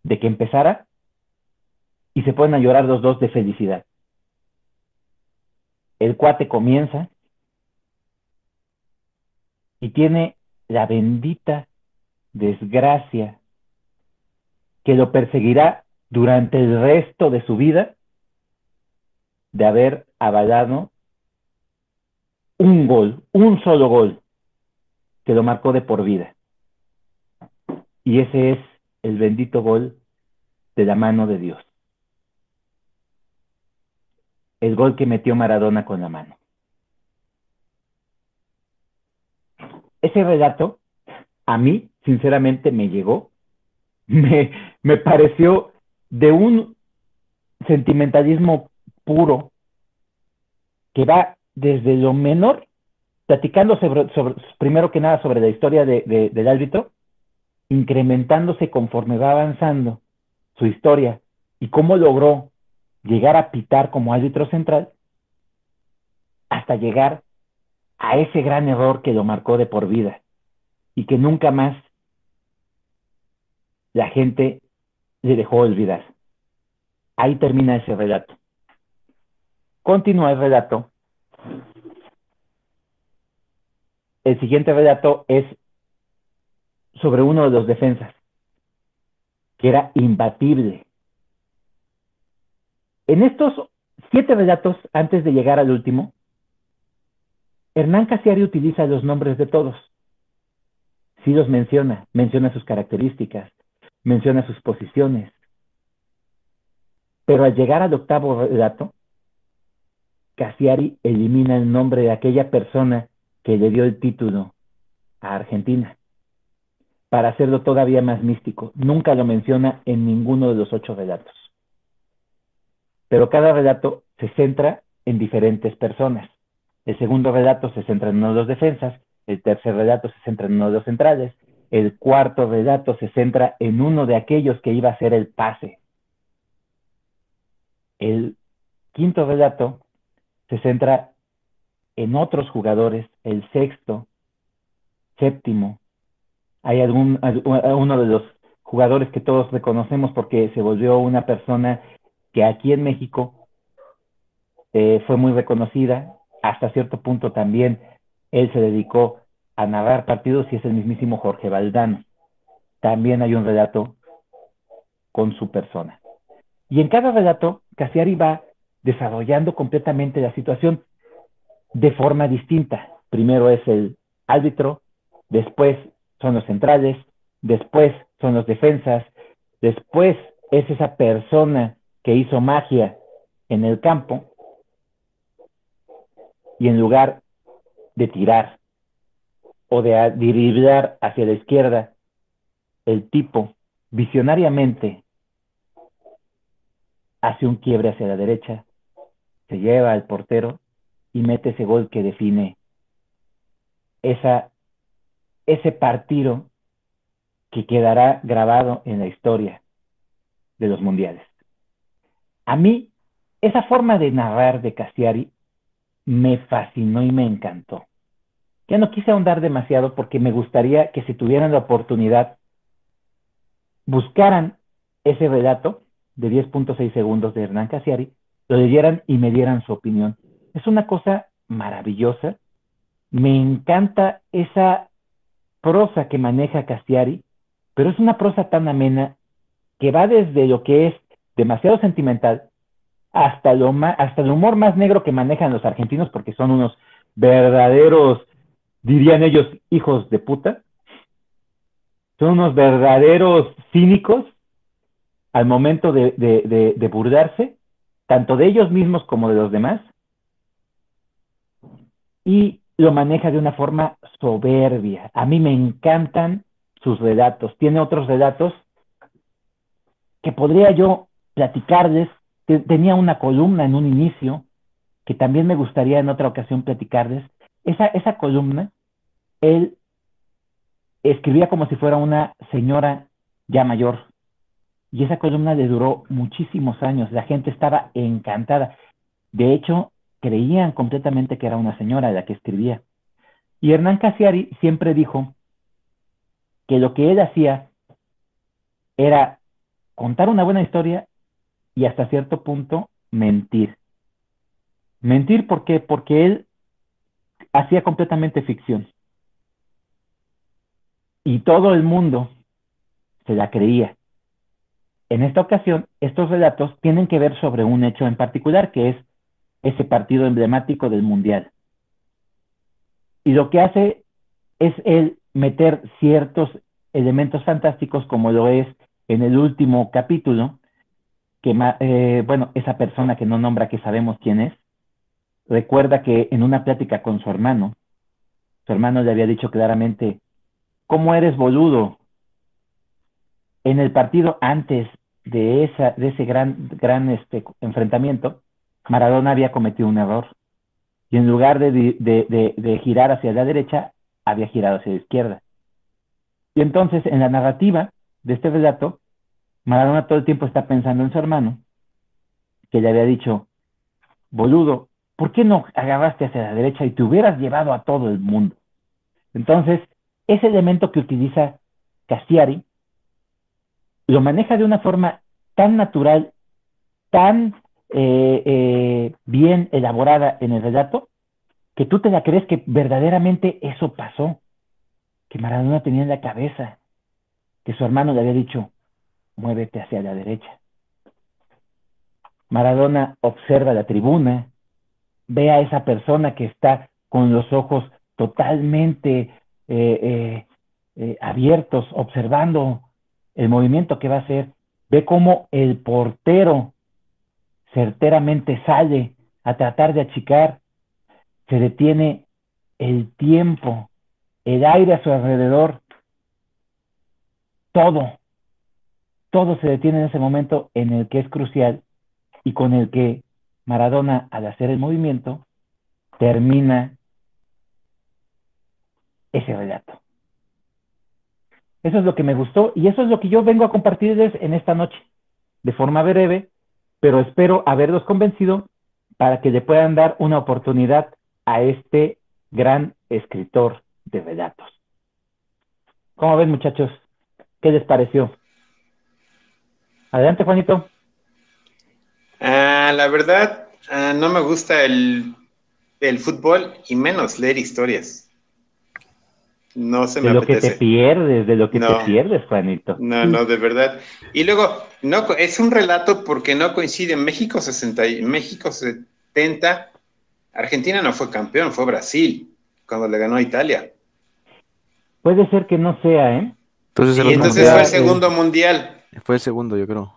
de que empezara y se ponen a llorar los dos de felicidad. El cuate comienza y tiene la bendita desgracia que lo perseguirá durante el resto de su vida de haber avalado un gol, un solo gol, que lo marcó de por vida. Y ese es el bendito gol de la mano de Dios. El gol que metió Maradona con la mano. ese relato a mí, sinceramente, me llegó, me, me pareció de un sentimentalismo puro que va desde lo menor, platicando primero que nada sobre la historia de, de, del árbitro, incrementándose conforme va avanzando su historia y cómo logró llegar a pitar como árbitro central hasta llegar a ese gran error que lo marcó de por vida y que nunca más la gente le dejó olvidar. Ahí termina ese relato. Continúa el relato. El siguiente relato es sobre uno de los defensas, que era imbatible. En estos siete relatos, antes de llegar al último, Hernán Casiari utiliza los nombres de todos. Sí los menciona, menciona sus características, menciona sus posiciones. Pero al llegar al octavo relato, Casiari elimina el nombre de aquella persona que le dio el título a Argentina para hacerlo todavía más místico. Nunca lo menciona en ninguno de los ocho relatos. Pero cada relato se centra en diferentes personas. El segundo relato se centra en uno de los defensas, el tercer relato se centra en uno de los centrales, el cuarto relato se centra en uno de aquellos que iba a ser el pase. El quinto relato se centra en otros jugadores, el sexto, séptimo. Hay algún, uno de los jugadores que todos reconocemos porque se volvió una persona que aquí en México eh, fue muy reconocida, hasta cierto punto también él se dedicó a narrar partidos y es el mismísimo Jorge Valdano. También hay un relato con su persona. Y en cada relato, Casiari va desarrollando completamente la situación de forma distinta. Primero es el árbitro, después son los centrales, después son los defensas, después es esa persona que hizo magia en el campo y en lugar de tirar o de dirigir hacia la izquierda, el tipo visionariamente hace un quiebre hacia la derecha, se lleva al portero y mete ese gol que define esa, ese partido que quedará grabado en la historia de los mundiales. A mí, esa forma de narrar de Cassiari me fascinó y me encantó. Ya no quise ahondar demasiado porque me gustaría que si tuvieran la oportunidad, buscaran ese relato de 10.6 segundos de Hernán Cassiari, lo leyeran y me dieran su opinión. Es una cosa maravillosa. Me encanta esa prosa que maneja Cassiari, pero es una prosa tan amena que va desde lo que es demasiado sentimental hasta, lo hasta el humor más negro que manejan los argentinos, porque son unos verdaderos, dirían ellos, hijos de puta. Son unos verdaderos cínicos al momento de, de, de burlarse, tanto de ellos mismos como de los demás. Y lo maneja de una forma soberbia. A mí me encantan sus relatos. Tiene otros relatos que podría yo platicarles. Tenía una columna en un inicio que también me gustaría en otra ocasión platicarles. Esa, esa columna, él escribía como si fuera una señora ya mayor. Y esa columna le duró muchísimos años. La gente estaba encantada. De hecho, creían completamente que era una señora la que escribía. Y Hernán Casiari siempre dijo que lo que él hacía era contar una buena historia y hasta cierto punto mentir. Mentir, ¿por qué? Porque él hacía completamente ficción. Y todo el mundo se la creía. En esta ocasión, estos relatos tienen que ver sobre un hecho en particular, que es ese partido emblemático del Mundial. Y lo que hace es él meter ciertos elementos fantásticos, como lo es en el último capítulo, que, eh, bueno, esa persona que no nombra, que sabemos quién es, recuerda que en una plática con su hermano, su hermano le había dicho claramente, ¿cómo eres boludo? En el partido antes de, esa, de ese gran, gran este, enfrentamiento, Maradona había cometido un error. Y en lugar de, de, de, girar hacia la derecha, había girado hacia la izquierda. Y entonces, en la narrativa de este relato, Maradona todo el tiempo está pensando en su hermano, que le había dicho, boludo, ¿por qué no agarraste hacia la derecha y te hubieras llevado a todo el mundo? Entonces, ese elemento que utiliza Castiari lo maneja de una forma tan natural, tan eh, eh, bien elaborada en el relato, que tú te la crees que verdaderamente eso pasó, que Maradona tenía en la cabeza, que su hermano le había dicho, muévete hacia la derecha. Maradona observa la tribuna, ve a esa persona que está con los ojos totalmente eh, abiertos, observando el movimiento que va a hacer, ve cómo el portero certeramente sale a tratar de achicar, se detiene el tiempo, el aire a su alrededor, todo, todo se detiene en ese momento en el que es crucial y con el que Maradona, al hacer el movimiento, termina ese relato. Eso es lo que me gustó y eso es lo que yo vengo a compartirles en esta noche, de forma breve, pero espero haberlos convencido para que le puedan dar una oportunidad a este gran escritor de relatos. ¿Cómo ven, muchachos? ¿Qué les pareció? Adelante, Juanito. Ah, la verdad, ah, no me gusta el, el fútbol y menos leer historias. no se me de lo que te pierdes, de lo que te pierdes, Juanito. No, no, de verdad. Y luego, no, es un relato porque no coincide. México 60, México 70, Argentina no fue campeón, fue Brasil, cuando le ganó a Italia. Puede ser que no sea, ¿eh? Entonces, y entonces fue el segundo mundial. Fue el segundo, yo creo.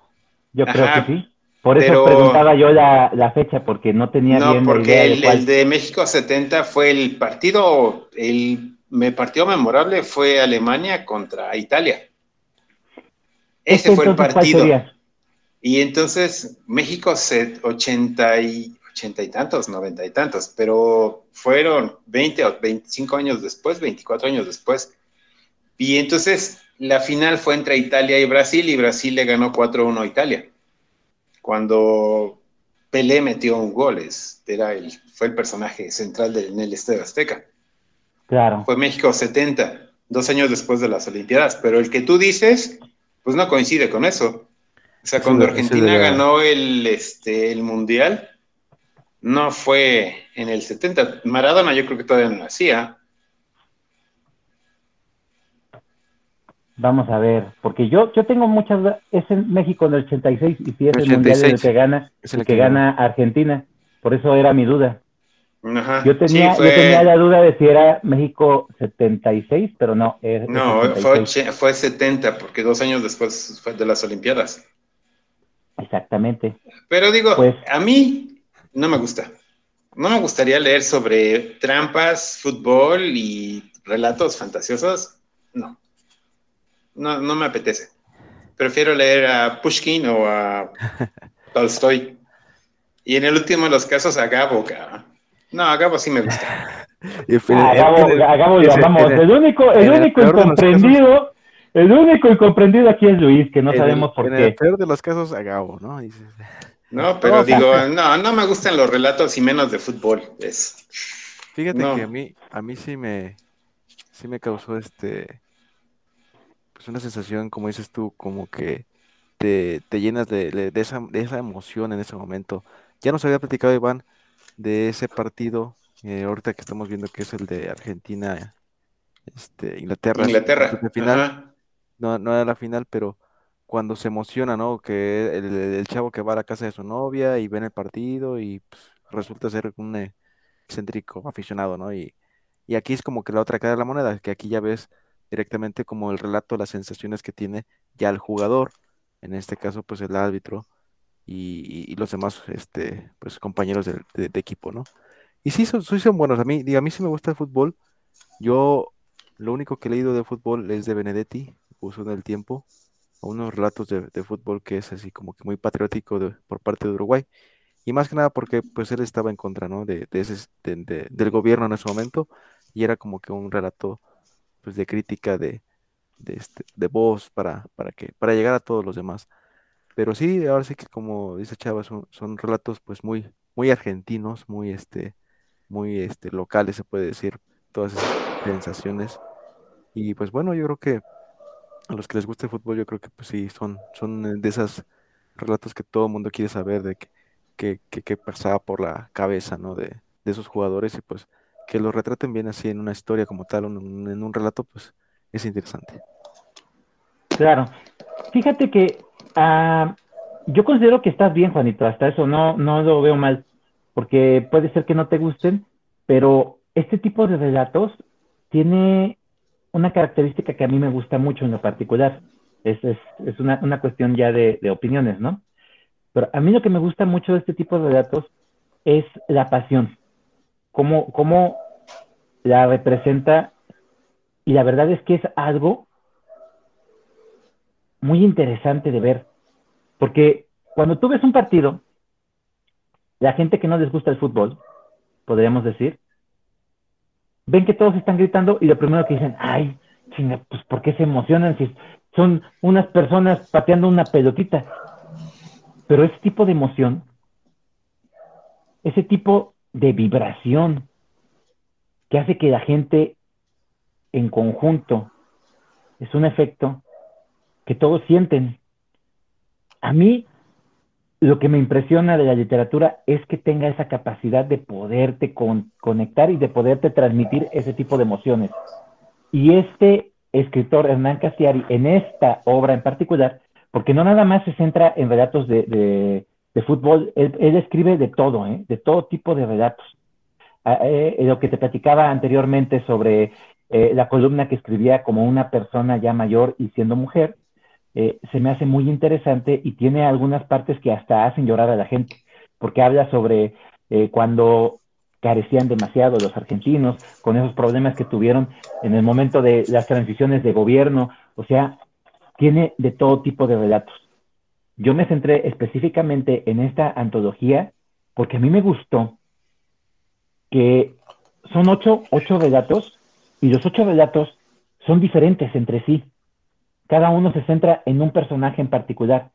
Yo creo que sí. Por eso preguntaba yo la, fecha, porque no tenía no, bien porque el, el, de México 70 fue el partido, el partido memorable fue Alemania contra Italia. Ese fue el partido. Y entonces México se 80 y, 80 y tantos, 90 y tantos, pero fueron 20 o 25 años después, 24 años después. Y entonces la final fue entre Italia y Brasil y Brasil le ganó 4-1 a Italia cuando Pelé metió un gol, era el, fue el personaje central en el Estadio Azteca. Claro. Fue México 70, dos años después de las Olimpiadas, pero el que tú dices, pues no coincide con eso. O sea, cuando Argentina ganó el, este, el Mundial, no fue en el 70. Maradona yo creo que todavía no nacía. Vamos a ver, porque yo yo tengo muchas es en México en el 86 y si es el, mundial el que gana el, que, gana Argentina, por eso era mi duda. yo tenía yo tenía la duda de si era México 76, pero no. no, fue, fue 70 porque dos años después fue de las Olimpiadas. Exactamente. Pero digo, pues, a mí no me gusta. No me gustaría leer sobre trampas, fútbol y relatos fantasiosos. No no, no me apetece. Prefiero leer a Pushkin o a (laughs) Tolstoy. Y en el último de los casos a Gabo, No, a Gabo sí me gusta. (laughs) a Gabo, lo amamos. El único, el único incomprendido, el único incomprendido aquí es Luis, que no sabemos por qué. En el peor de los casos a Gabo, ¿no? No, pero digo, no, no me gustan los relatos y menos de fútbol. Es... Fíjate que a mí, a mí sí me, sí me causó este es una sensación, como dices tú, como que te, llenas de, esa, de esa emoción en ese momento. Ya nos había platicado Iván de ese partido, eh, ahorita que estamos viendo que es el de Argentina, este, Inglaterra. Inglaterra. final. No, no era la final, pero cuando se emociona, ¿no? Que el, chavo que va a la casa de su novia y ve el partido y pues, resulta ser un eh, excéntrico aficionado, ¿no? Y, y aquí es como que la otra cara de la moneda, que aquí ya ves directamente como el relato, las sensaciones que tiene ya el jugador, en este caso pues el árbitro y, los demás este, pues, compañeros de, equipo, ¿no? Y sí son, buenos, a mí, a mí sí me gusta el fútbol, yo lo único que he leído de fútbol es de Benedetti, uso en el tiempo, unos relatos de, fútbol que es así como que muy patriótico por parte de Uruguay, y más que nada porque pues él estaba en contra, ¿no? De, ese, del gobierno en ese momento, y era como que un relato pues, de crítica de, de, este, de voz para, para, que, para llegar a todos los demás. Pero sí, ahora sí que como dice Chava, son, son relatos pues muy, muy argentinos, muy este, muy este, locales, se puede decir, todas esas sensaciones. Y pues bueno, yo creo que a los que les gusta el fútbol, yo creo que pues sí, son, son de esos relatos que todo el mundo quiere saber de qué que, que, pasaba por la cabeza, ¿no? De, de esos jugadores y pues que lo retraten bien así en una historia como tal, en un relato, pues es interesante. Claro. Fíjate que ah, yo considero que estás bien, Juanito, hasta eso no, no lo veo mal, porque puede ser que no te gusten, pero este tipo de relatos tiene una característica que a mí me gusta mucho en lo particular. Es, es, es una, una, cuestión ya de, de opiniones, ¿no? Pero a mí lo que me gusta mucho de este tipo de relatos es la pasión cómo, cómo la representa y la verdad es que es algo muy interesante de ver, porque cuando tú ves un partido, la gente que no les gusta el fútbol, podríamos decir, ven que todos están gritando y lo primero que dicen, ay, chinga, pues ¿por qué se emocionan si son unas personas pateando una pelotita? Pero ese tipo de emoción, ese tipo de vibración que hace que la gente en conjunto es un efecto que todos sienten. A mí lo que me impresiona de la literatura es que tenga esa capacidad de poderte conectar y de poderte transmitir ese tipo de emociones. Y este escritor, Hernán Castiari, en esta obra en particular, porque no nada más se centra en relatos de, fútbol, él, escribe de todo, ¿eh? de todo tipo de relatos. Ah, eh, lo que te platicaba anteriormente sobre eh, la columna que escribía como una persona ya mayor y siendo mujer, se me hace muy interesante y tiene algunas partes que hasta hacen llorar a la gente, porque habla sobre cuando carecían demasiado los argentinos, con esos problemas que tuvieron en el momento de las transiciones de gobierno, o sea, tiene de todo tipo de relatos. Yo me centré específicamente en esta antología porque a mí me gustó que son ocho, ocho relatos y los ocho relatos son diferentes entre sí. Cada uno se centra en un personaje en particular.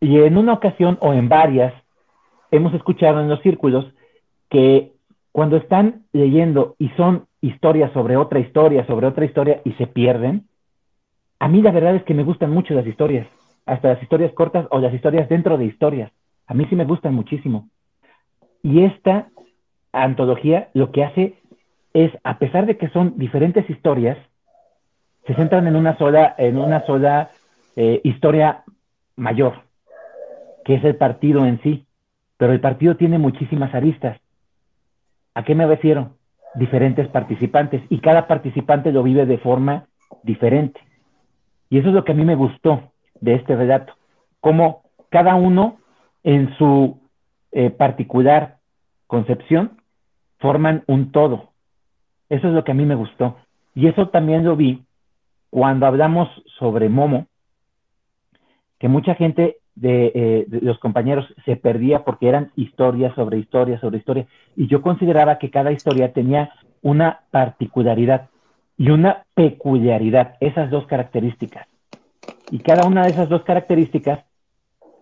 Y en una ocasión o en varias hemos escuchado en los círculos que cuando están leyendo y son historias sobre otra historia, sobre otra historia y se pierden, a mí la verdad es que me gustan mucho las historias, hasta las historias cortas o las historias dentro de historias. A mí sí me gustan muchísimo. Y esta antología lo que hace es, a pesar de que son diferentes historias, se centran en una sola, en una sola eh, historia mayor, que es el partido en sí. Pero el partido tiene muchísimas aristas. ¿A qué me refiero? Diferentes participantes y cada participante lo vive de forma diferente. Y eso es lo que a mí me gustó de este relato, cómo cada uno en su eh, particular concepción forman un todo. Eso es lo que a mí me gustó. Y eso también lo vi cuando hablamos sobre Momo, que mucha gente eh, de, los compañeros se perdía porque eran historias sobre historias sobre historia. Y yo consideraba que cada historia tenía una particularidad y una peculiaridad, esas dos características. Y cada una de esas dos características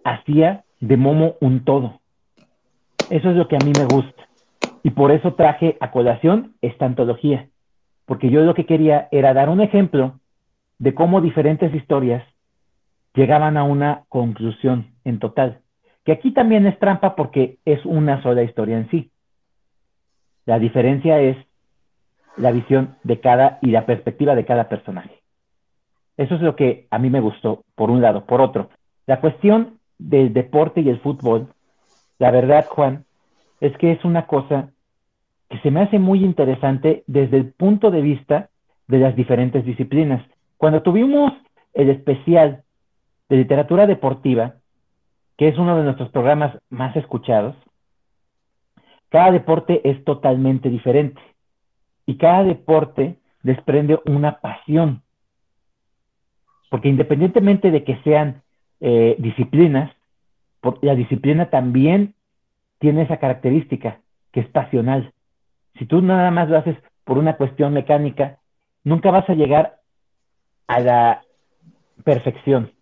hacía de Momo un todo. Eso es lo que a mí me gusta. Y por eso traje a colación esta antología. Porque yo lo que quería era dar un ejemplo de cómo diferentes historias llegaban a una conclusión en total. Que aquí también es trampa porque es una sola historia en sí. La diferencia es la visión de cada y la perspectiva de cada personaje. Eso es lo que a mí me gustó, por un lado. Por otro, la cuestión del deporte y el fútbol, la verdad, Juan, es que es una cosa que se me hace muy interesante desde el punto de vista de las diferentes disciplinas. Cuando tuvimos el especial de literatura deportiva, que es uno de nuestros programas más escuchados, cada deporte es totalmente diferente y cada deporte desprende una pasión. Porque independientemente de que sean eh, disciplinas, la disciplina también tiene esa característica, que es pasional. Si tú nada más lo haces por una cuestión mecánica, nunca vas a llegar a la perfección.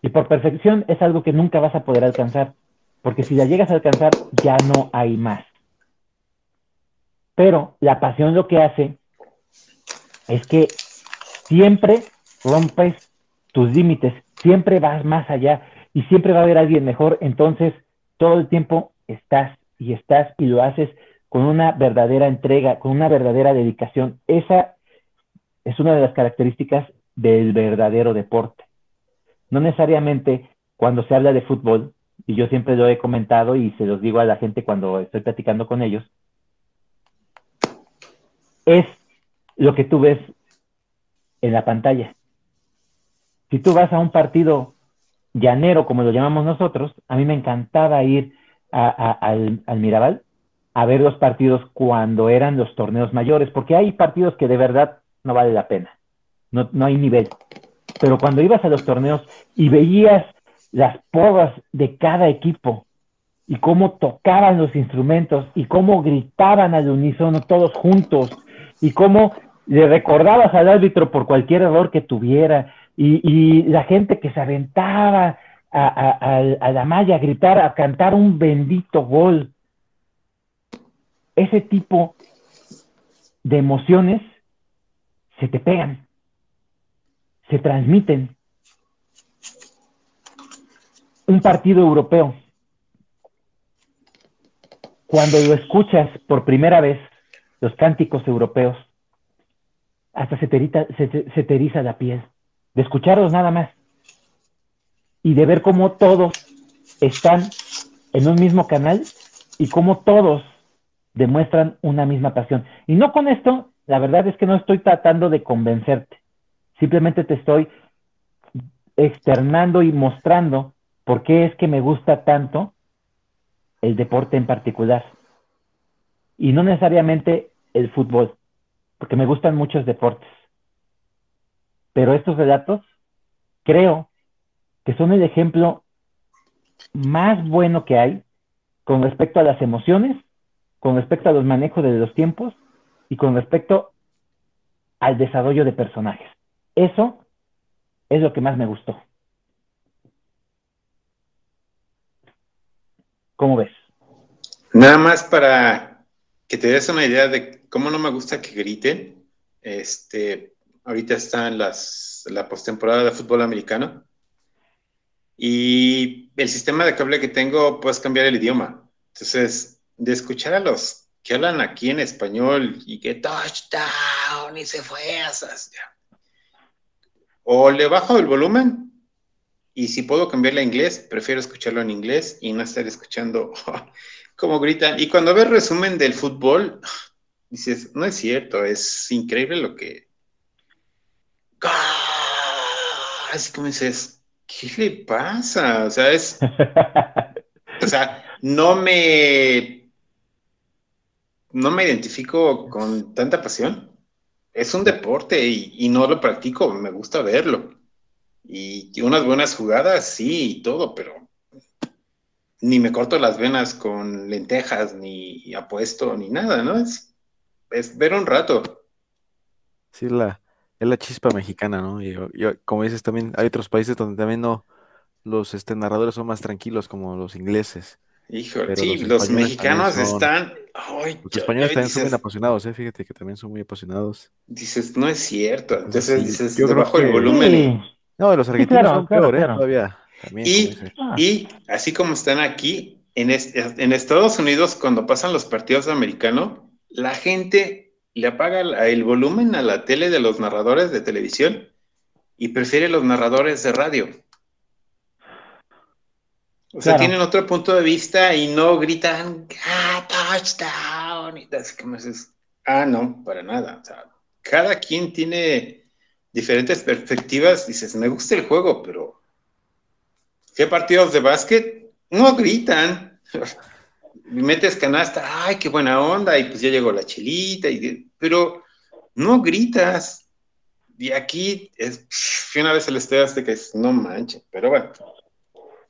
Y por perfección es algo que nunca vas a poder alcanzar, porque si la llegas a alcanzar ya no hay más. Pero la pasión lo que hace es que siempre rompes tus límites, siempre vas más allá y siempre va a haber alguien mejor, entonces todo el tiempo estás y estás y lo haces con una verdadera entrega, con una verdadera dedicación. Esa es una de las características del verdadero deporte. No necesariamente cuando se habla de fútbol, y yo siempre lo he comentado y se los digo a la gente cuando estoy platicando con ellos, es lo que tú ves en la pantalla. Si tú vas a un partido llanero, como lo llamamos nosotros, a mí me encantaba ir al, al Mirabal a ver los partidos cuando eran los torneos mayores, porque hay partidos que de verdad no vale la pena, no, no hay nivel. Pero cuando ibas a los torneos y veías las porras de cada equipo y cómo tocaban los instrumentos y cómo gritaban al unísono todos juntos y cómo le recordabas al árbitro por cualquier error que tuviera y, la gente que se aventaba a, la malla a gritar, a cantar un bendito gol. Ese tipo de emociones se te pegan se transmiten. Un partido europeo, cuando lo escuchas por primera vez, los cánticos europeos, hasta se te, se, te eriza la piel, de escucharlos nada más y de ver cómo todos están en un mismo canal y cómo todos demuestran una misma pasión. Y no con esto, la verdad es que no estoy tratando de convencerte, simplemente te estoy externando y mostrando por qué es que me gusta tanto el deporte en particular. Y no necesariamente el fútbol, porque me gustan muchos deportes. Pero estos relatos creo que son el ejemplo más bueno que hay con respecto a las emociones, con respecto a los manejos de los tiempos y con respecto al desarrollo de personajes. Eso es lo que más me gustó. ¿Cómo ves? Nada más para que te des una idea de cómo no me gusta que griten. Este, ahorita está en las, la postemporada de fútbol americano. Y el sistema de cable que tengo, puedes cambiar el idioma. Entonces, de escuchar a los que hablan aquí en español y que touchdown y se fue esas. O le bajo el volumen y si puedo cambiarle a inglés, prefiero escucharlo en inglés y no estar escuchando (laughs) cómo gritan. Y cuando ves resumen del fútbol, dices, no es cierto, es increíble lo que... Así como dices, ¿qué le pasa? O sea, es. o sea, no me. No me identifico con tanta pasión. Es un deporte y, no lo practico, me gusta verlo. Y, unas buenas jugadas, sí, y todo, pero ni me corto las venas con lentejas, ni apuesto, ni nada, ¿no? Es, es ver un rato. Sí, la, es la chispa mexicana, ¿no? Y, como dices, también hay otros países donde también no, los este, narradores son más tranquilos, como los ingleses. Híjole, sí, los, mexicanos están. los españoles también son muy apasionados, ¿eh? Fíjate que también son muy apasionados. Dices, no es cierto. Entonces dices, yo debajo el volumen. No, los argentinos son peor, ¿eh? Todavía. y, y así como están aquí, en, en Estados Unidos, cuando pasan los partidos americanos, la gente le apaga el volumen a la tele de los narradores de televisión y prefiere los narradores de radio. O sea, tienen otro punto de vista y no gritan, ah, touchdown, y así como dices, ah, no, para nada. O sea, cada quien tiene diferentes perspectivas. Dices, me gusta el juego, pero ¿qué partidos de básquet? No gritan. (laughs) metes canasta, ay, qué buena onda, y pues ya llegó la chelita, y, pero no gritas. Y aquí es, una vez el estadio que es, no manches, pero bueno,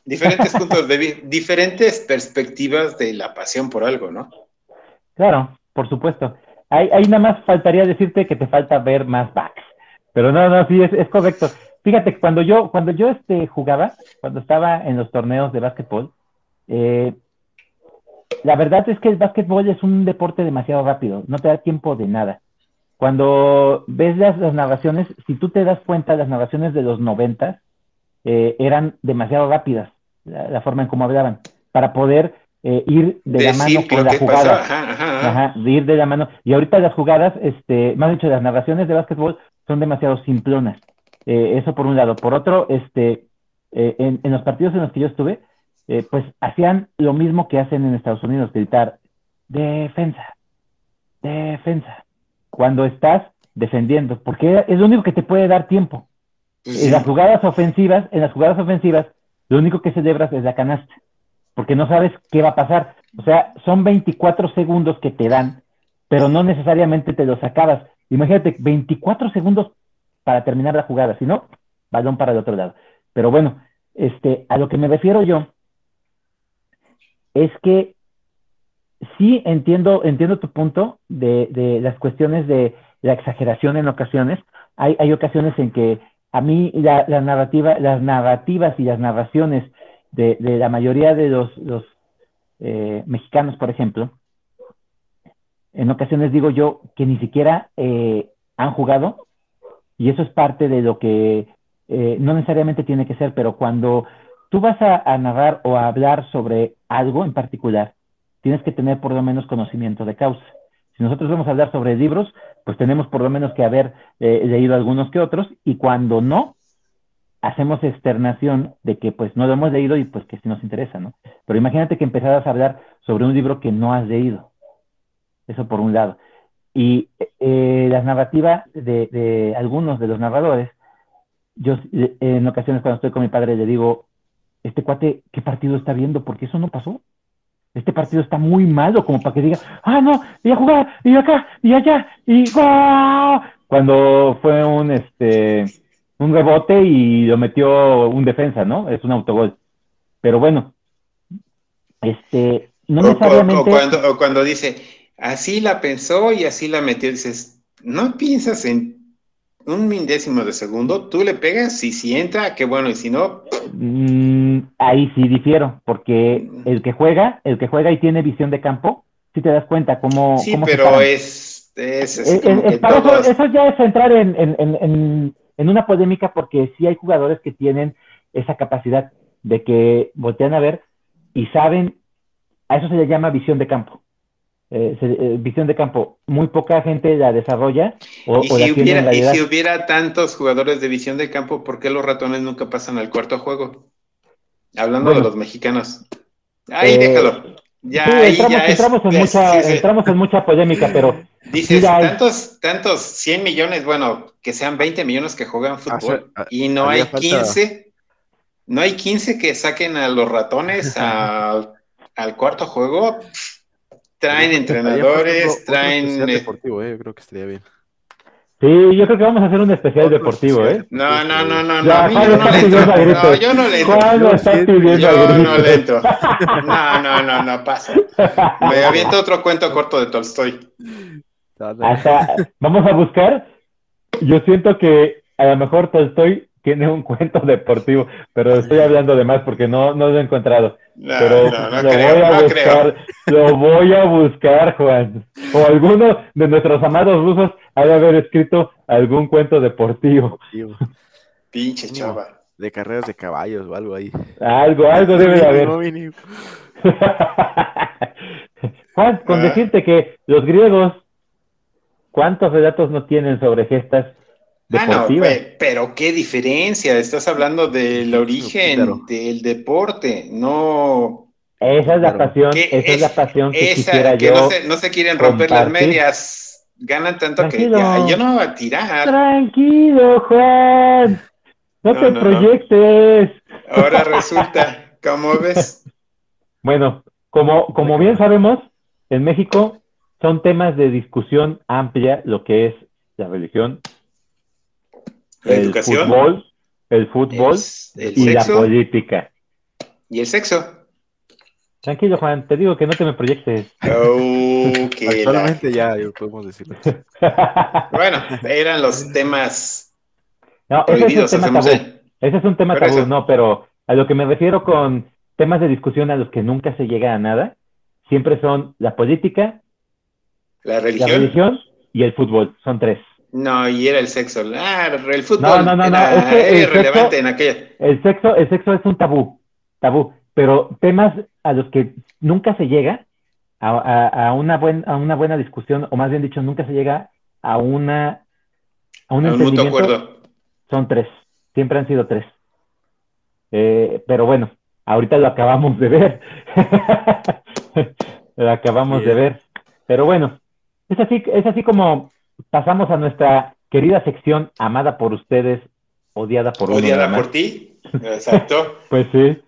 diferentes (laughs) puntos de vista, diferentes perspectivas de la pasión por algo, ¿no? Claro, por supuesto. Ahí, ahí nada más faltaría decirte que te falta ver más backs, pero no, no, sí, es, es correcto. Fíjate, cuando yo, cuando yo este, jugaba, cuando estaba en los torneos de básquetbol, eh, la verdad es que el básquetbol es un deporte demasiado rápido, no te da tiempo de nada. Cuando ves las, narraciones, si tú te das cuenta, las narraciones de los noventas eh, eran demasiado rápidas, la, forma en cómo hablaban, para poder eh, ir de la mano con la jugada. Ajá, ir de la mano. Y ahorita las jugadas, este, más dicho, las narraciones de básquetbol son demasiado simplonas. Eh, eso por un lado. Por otro, este, en, en, los partidos en los que yo estuve, eh, pues hacían lo mismo que hacen en Estados Unidos, gritar defensa, defensa, cuando estás defendiendo, porque es lo único que te puede dar tiempo. En las jugadas ofensivas, en las jugadas ofensivas, lo único que celebras es la canasta, porque no sabes qué va a pasar. O sea, son 24 segundos que te dan, pero no necesariamente te los acabas. Imagínate, 24 segundos para terminar la jugada, si no, balón para el otro lado. Pero bueno, este, a lo que me refiero yo es que sí entiendo, entiendo tu punto de, de las cuestiones de la exageración en ocasiones. Hay, hay ocasiones en que a mí la, narrativa, las narrativas y las narraciones de, de la mayoría de los, los eh, mexicanos, por ejemplo, en ocasiones digo yo que ni siquiera eh, han jugado y eso es parte de lo que eh, no necesariamente tiene que ser, pero cuando tú vas a, narrar o a hablar sobre algo en particular, tienes que tener por lo menos conocimiento de causa. Si nosotros vamos a hablar sobre libros, pues tenemos por lo menos que haber eh, leído algunos que otros, y cuando no, hacemos externación de que pues no lo hemos leído y pues que sí nos interesa, ¿no? Pero imagínate que empezaras a hablar sobre un libro que no has leído. Eso por un lado. Y eh, las narrativas de, de, algunos de los narradores, yo eh, en ocasiones cuando estoy con mi padre le digo, este cuate, ¿qué partido está viendo? Porque eso no pasó. Este partido está muy malo como para que diga, ah, no, y a jugar, y acá, y allá, y ¡oh! Cuando fue un, este, un rebote y lo metió un defensa, ¿no? Es un autogol. Pero bueno, este, no necesariamente... O, cuando, o cuando dice, así la pensó y así la metió, dices, no piensas en un milésimo de segundo, tú le pegas y si entra, qué bueno, y si no... Mm, ahí sí difiero, porque el que juega, el que juega y tiene visión de campo, si te das cuenta cómo... Sí, cómo pero es, es, es, es, como que para todos- eso, eso ya es entrar en, en, en, en, en una polémica porque sí hay jugadores que tienen esa capacidad de que voltean a ver y saben, a eso se le llama visión de campo. Eh, eh, visión de campo, muy poca gente la desarrolla o, Y o si, hubiera, y realidad. si hubiera tantos jugadores de visión de campo, ¿por qué los ratones nunca pasan al cuarto juego? Hablando Bueno. de los mexicanos. Ahí Eh, déjalo. Ya, Sí, ahí entramos, ya es. entramos en mucha, sí, sí. entramos en mucha polémica, pero (clears throat) Dices, hay. tantos, tantos 100 millones, bueno, que sean 20 millones que juegan fútbol Hace- y no hay falta- 15, no hay 15 que saquen a los ratones (laughs) al, al cuarto juego. Traen entrenadores, otro- otro traen... especial eh, deportivo, eh, yo creo que estaría bien. sí, yo creo que vamos a hacer un especial Otro deportivo, especial ¿eh? No, no, no, no, no, a mí yo no le entro. No, yo no le entro. Yo está pidiendo a Yo no le entro. No, no, no, no pasa. Me (laughs) aviento otro cuento corto de Tolstoy. Hasta vamos a buscar. Yo siento que a lo mejor Tolstoy tiene un cuento deportivo, pero estoy hablando de más porque no, no lo he encontrado. No, pero no, no lo creo, voy a no buscar, creo. lo voy a buscar, Juan. O alguno de nuestros amados rusos ha de haber escrito algún cuento deportivo. Pinche chava. De carreras de caballos o algo ahí. Algo, algo debe de haber. (laughs) (laughs) Juan, con Ah. decirte que los griegos, ¿cuántos relatos no tienen sobre gestas Ah, no, deportivas? pe- pero qué diferencia. Estás hablando del origen Claro. del deporte, no Esa es la pasión, que esa es, la pasión que esa quisiera que yo. no se, no se quieren romper las medias. Ganan tanto que ya, yo no voy a tirar. Tranquilo, Juan. No, No, te no, no. proyectes. Ahora (laughs) resulta, ¿cómo ves? Bueno, como, como bien sabemos, en México son temas de discusión amplia lo que es la religión, La el educación, fútbol, el fútbol el, el y la política. y el sexo. Tranquilo, Juan, te digo que no te me proyectes. Oh, la- (laughs) Actualmente ya podemos decirlo. (laughs) Bueno, eran los temas No, ese es un prohibidos tema tabú. Ese es un tema Por tabú, eso. no, pero a lo que me refiero con temas de discusión a los que nunca se llega a nada, siempre son la política, La religión y el fútbol. Son tres. No, y era el sexo. Ah, el fútbol No, no, no, no, era, es que el era irrelevante sexo- en aquella. El sexo, el sexo es un tabú, tabú, pero temas a los que nunca se llega a, a- a una, buen, a una buena discusión, o más bien dicho, nunca se llega a una a un A un mutuo entendimiento, acuerdo. son tres, siempre han sido tres. Eh, pero bueno, ahorita lo acabamos de ver. (laughs) lo acabamos de ver. Pero bueno, es así, es así como pasamos a nuestra querida sección amada por ustedes, odiada por uno Odiada por ti. Exacto. (laughs) Pues sí,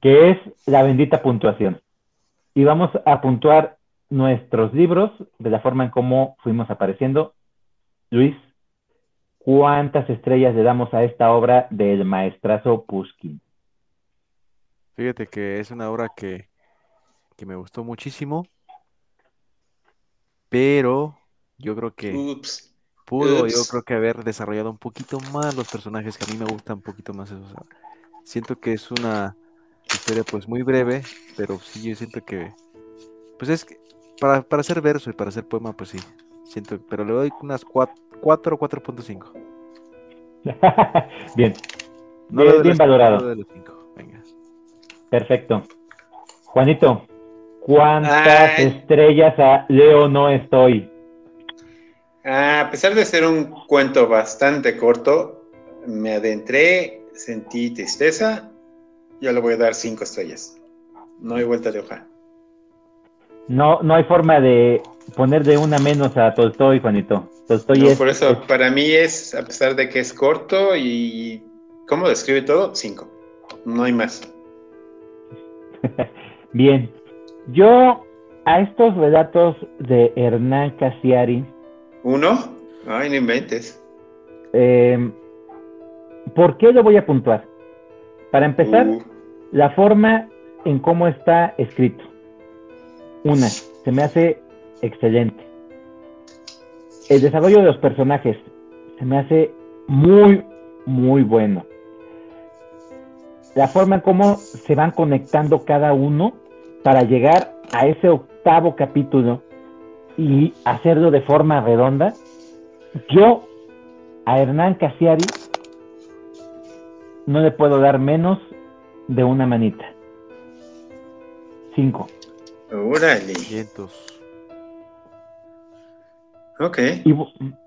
que es la bendita puntuación. Y vamos a puntuar nuestros libros de la forma en cómo fuimos apareciendo. Luis, ¿cuántas estrellas le damos a esta obra del maestrazo Pushkin? Fíjate que es una obra que, que me gustó muchísimo, pero yo creo que Ups. pudo, yo creo que haber desarrollado un poquito más los personajes que a mí me gustan un poquito más. eso, o sea, siento que es una historia pues muy breve, pero sí yo siento que, pues es que para, para hacer verso y para hacer poema, pues sí, siento, pero le doy unas 4 o 4.5. Bien, No bien, bien valorado. cinco, Venga. perfecto. Juanito, ¿Cuántas estrellas a Leo no estoy? A pesar de ser un cuento bastante corto, me adentré, sentí tristeza, yo le voy a dar cinco estrellas. No hay vuelta de hoja. No, no hay forma de poner de una menos a Tolstoy, Juanito. Tolstoy por eso, para mí es, a pesar de que es corto y cómo describe todo, cinco. No hay más. (laughs) Bien. Yo a estos relatos de Hernán Casiari. ¿Uno? Ay, no inventes. Eh, ¿Por qué lo voy a puntuar? Para empezar, uh. la forma en cómo está escrito. Una, se me hace excelente. El desarrollo de los personajes se me hace muy, muy bueno. La forma en cómo se van conectando cada uno para llegar a ese octavo capítulo y hacerlo de forma redonda. Yo a Hernán Casiari no le puedo dar menos de una manita. Cinco. Órale. Ok.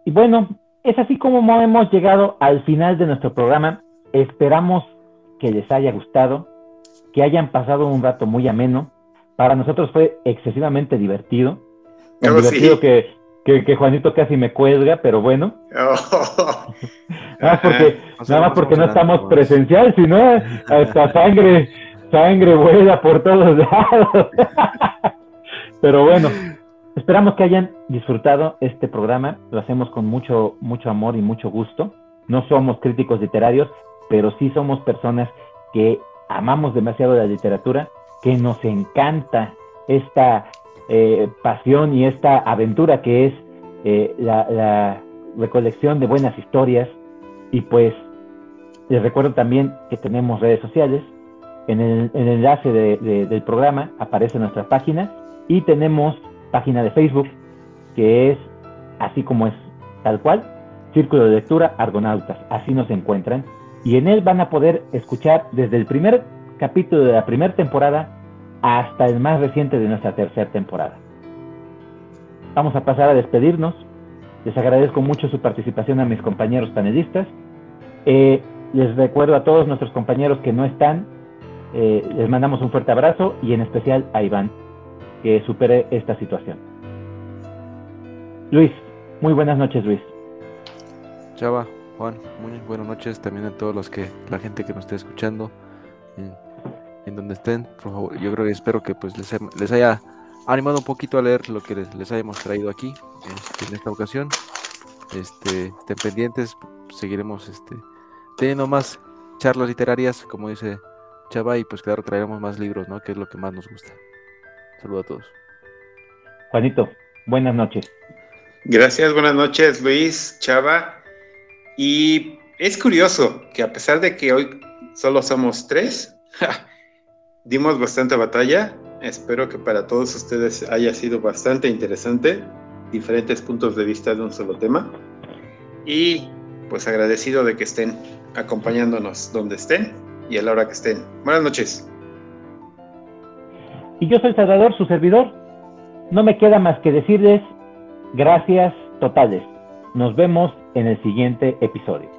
Y, bueno, es así como hemos llegado al final de nuestro programa. Esperamos que les haya gustado, que hayan pasado un rato muy ameno. Para nosotros fue excesivamente divertido. Oh, divertido que, que, Juanito casi me cuelga, pero bueno. Oh. (laughs) nada más porque, nada más porque no estamos presencial, sino hasta (laughs) sangre, sangre vuela por todos (laughs) lados. pero bueno, esperamos que hayan disfrutado este programa. Lo hacemos con mucho, mucho amor y mucho gusto. No somos críticos literarios, pero sí somos personas que amamos demasiado la literatura, que nos encanta esta eh, pasión y esta aventura que es eh, la, recolección de buenas historias. Y pues les recuerdo también que tenemos redes sociales. En el, enlace del programa aparece nuestra página y tenemos página de Facebook que es así como es tal cual, Círculo de Lectura Argonautas. Así nos encuentran. Y en él van a poder escuchar desde el primer capítulo de la primera temporada hasta el más reciente de nuestra tercera temporada. Vamos a pasar a despedirnos. Les agradezco mucho su participación a mis compañeros panelistas. Eh, les recuerdo a todos nuestros compañeros que no están, eh, les mandamos un fuerte abrazo y en especial a Iván, que supere esta situación. Luis, muy buenas noches Luis. Chava, Juan, muy buenas noches también a todos los que, la gente que nos esté escuchando en donde estén, por favor. Yo creo y espero que pues les, les, haya animado un poquito a leer lo que les, hayamos traído aquí este, en esta ocasión. Este, estén pendientes, seguiremos este, teniendo más charlas literarias, como dice Chava, y pues claro, traeremos más libros, ¿no? Que es lo que más nos gusta. Saludos a todos. Juanito, buenas noches. Gracias, buenas noches, Luis, Chava. Y es curioso que a pesar de que hoy solo somos tres, (laughs) dimos bastante batalla. Espero que para todos ustedes haya sido bastante interesante, diferentes puntos de vista de un solo tema. Y pues agradecido de que estén acompañándonos donde estén y a la hora que estén. Buenas noches. Y yo soy Salvador, su servidor. No me queda más que decirles gracias totales. Nos vemos en el siguiente episodio.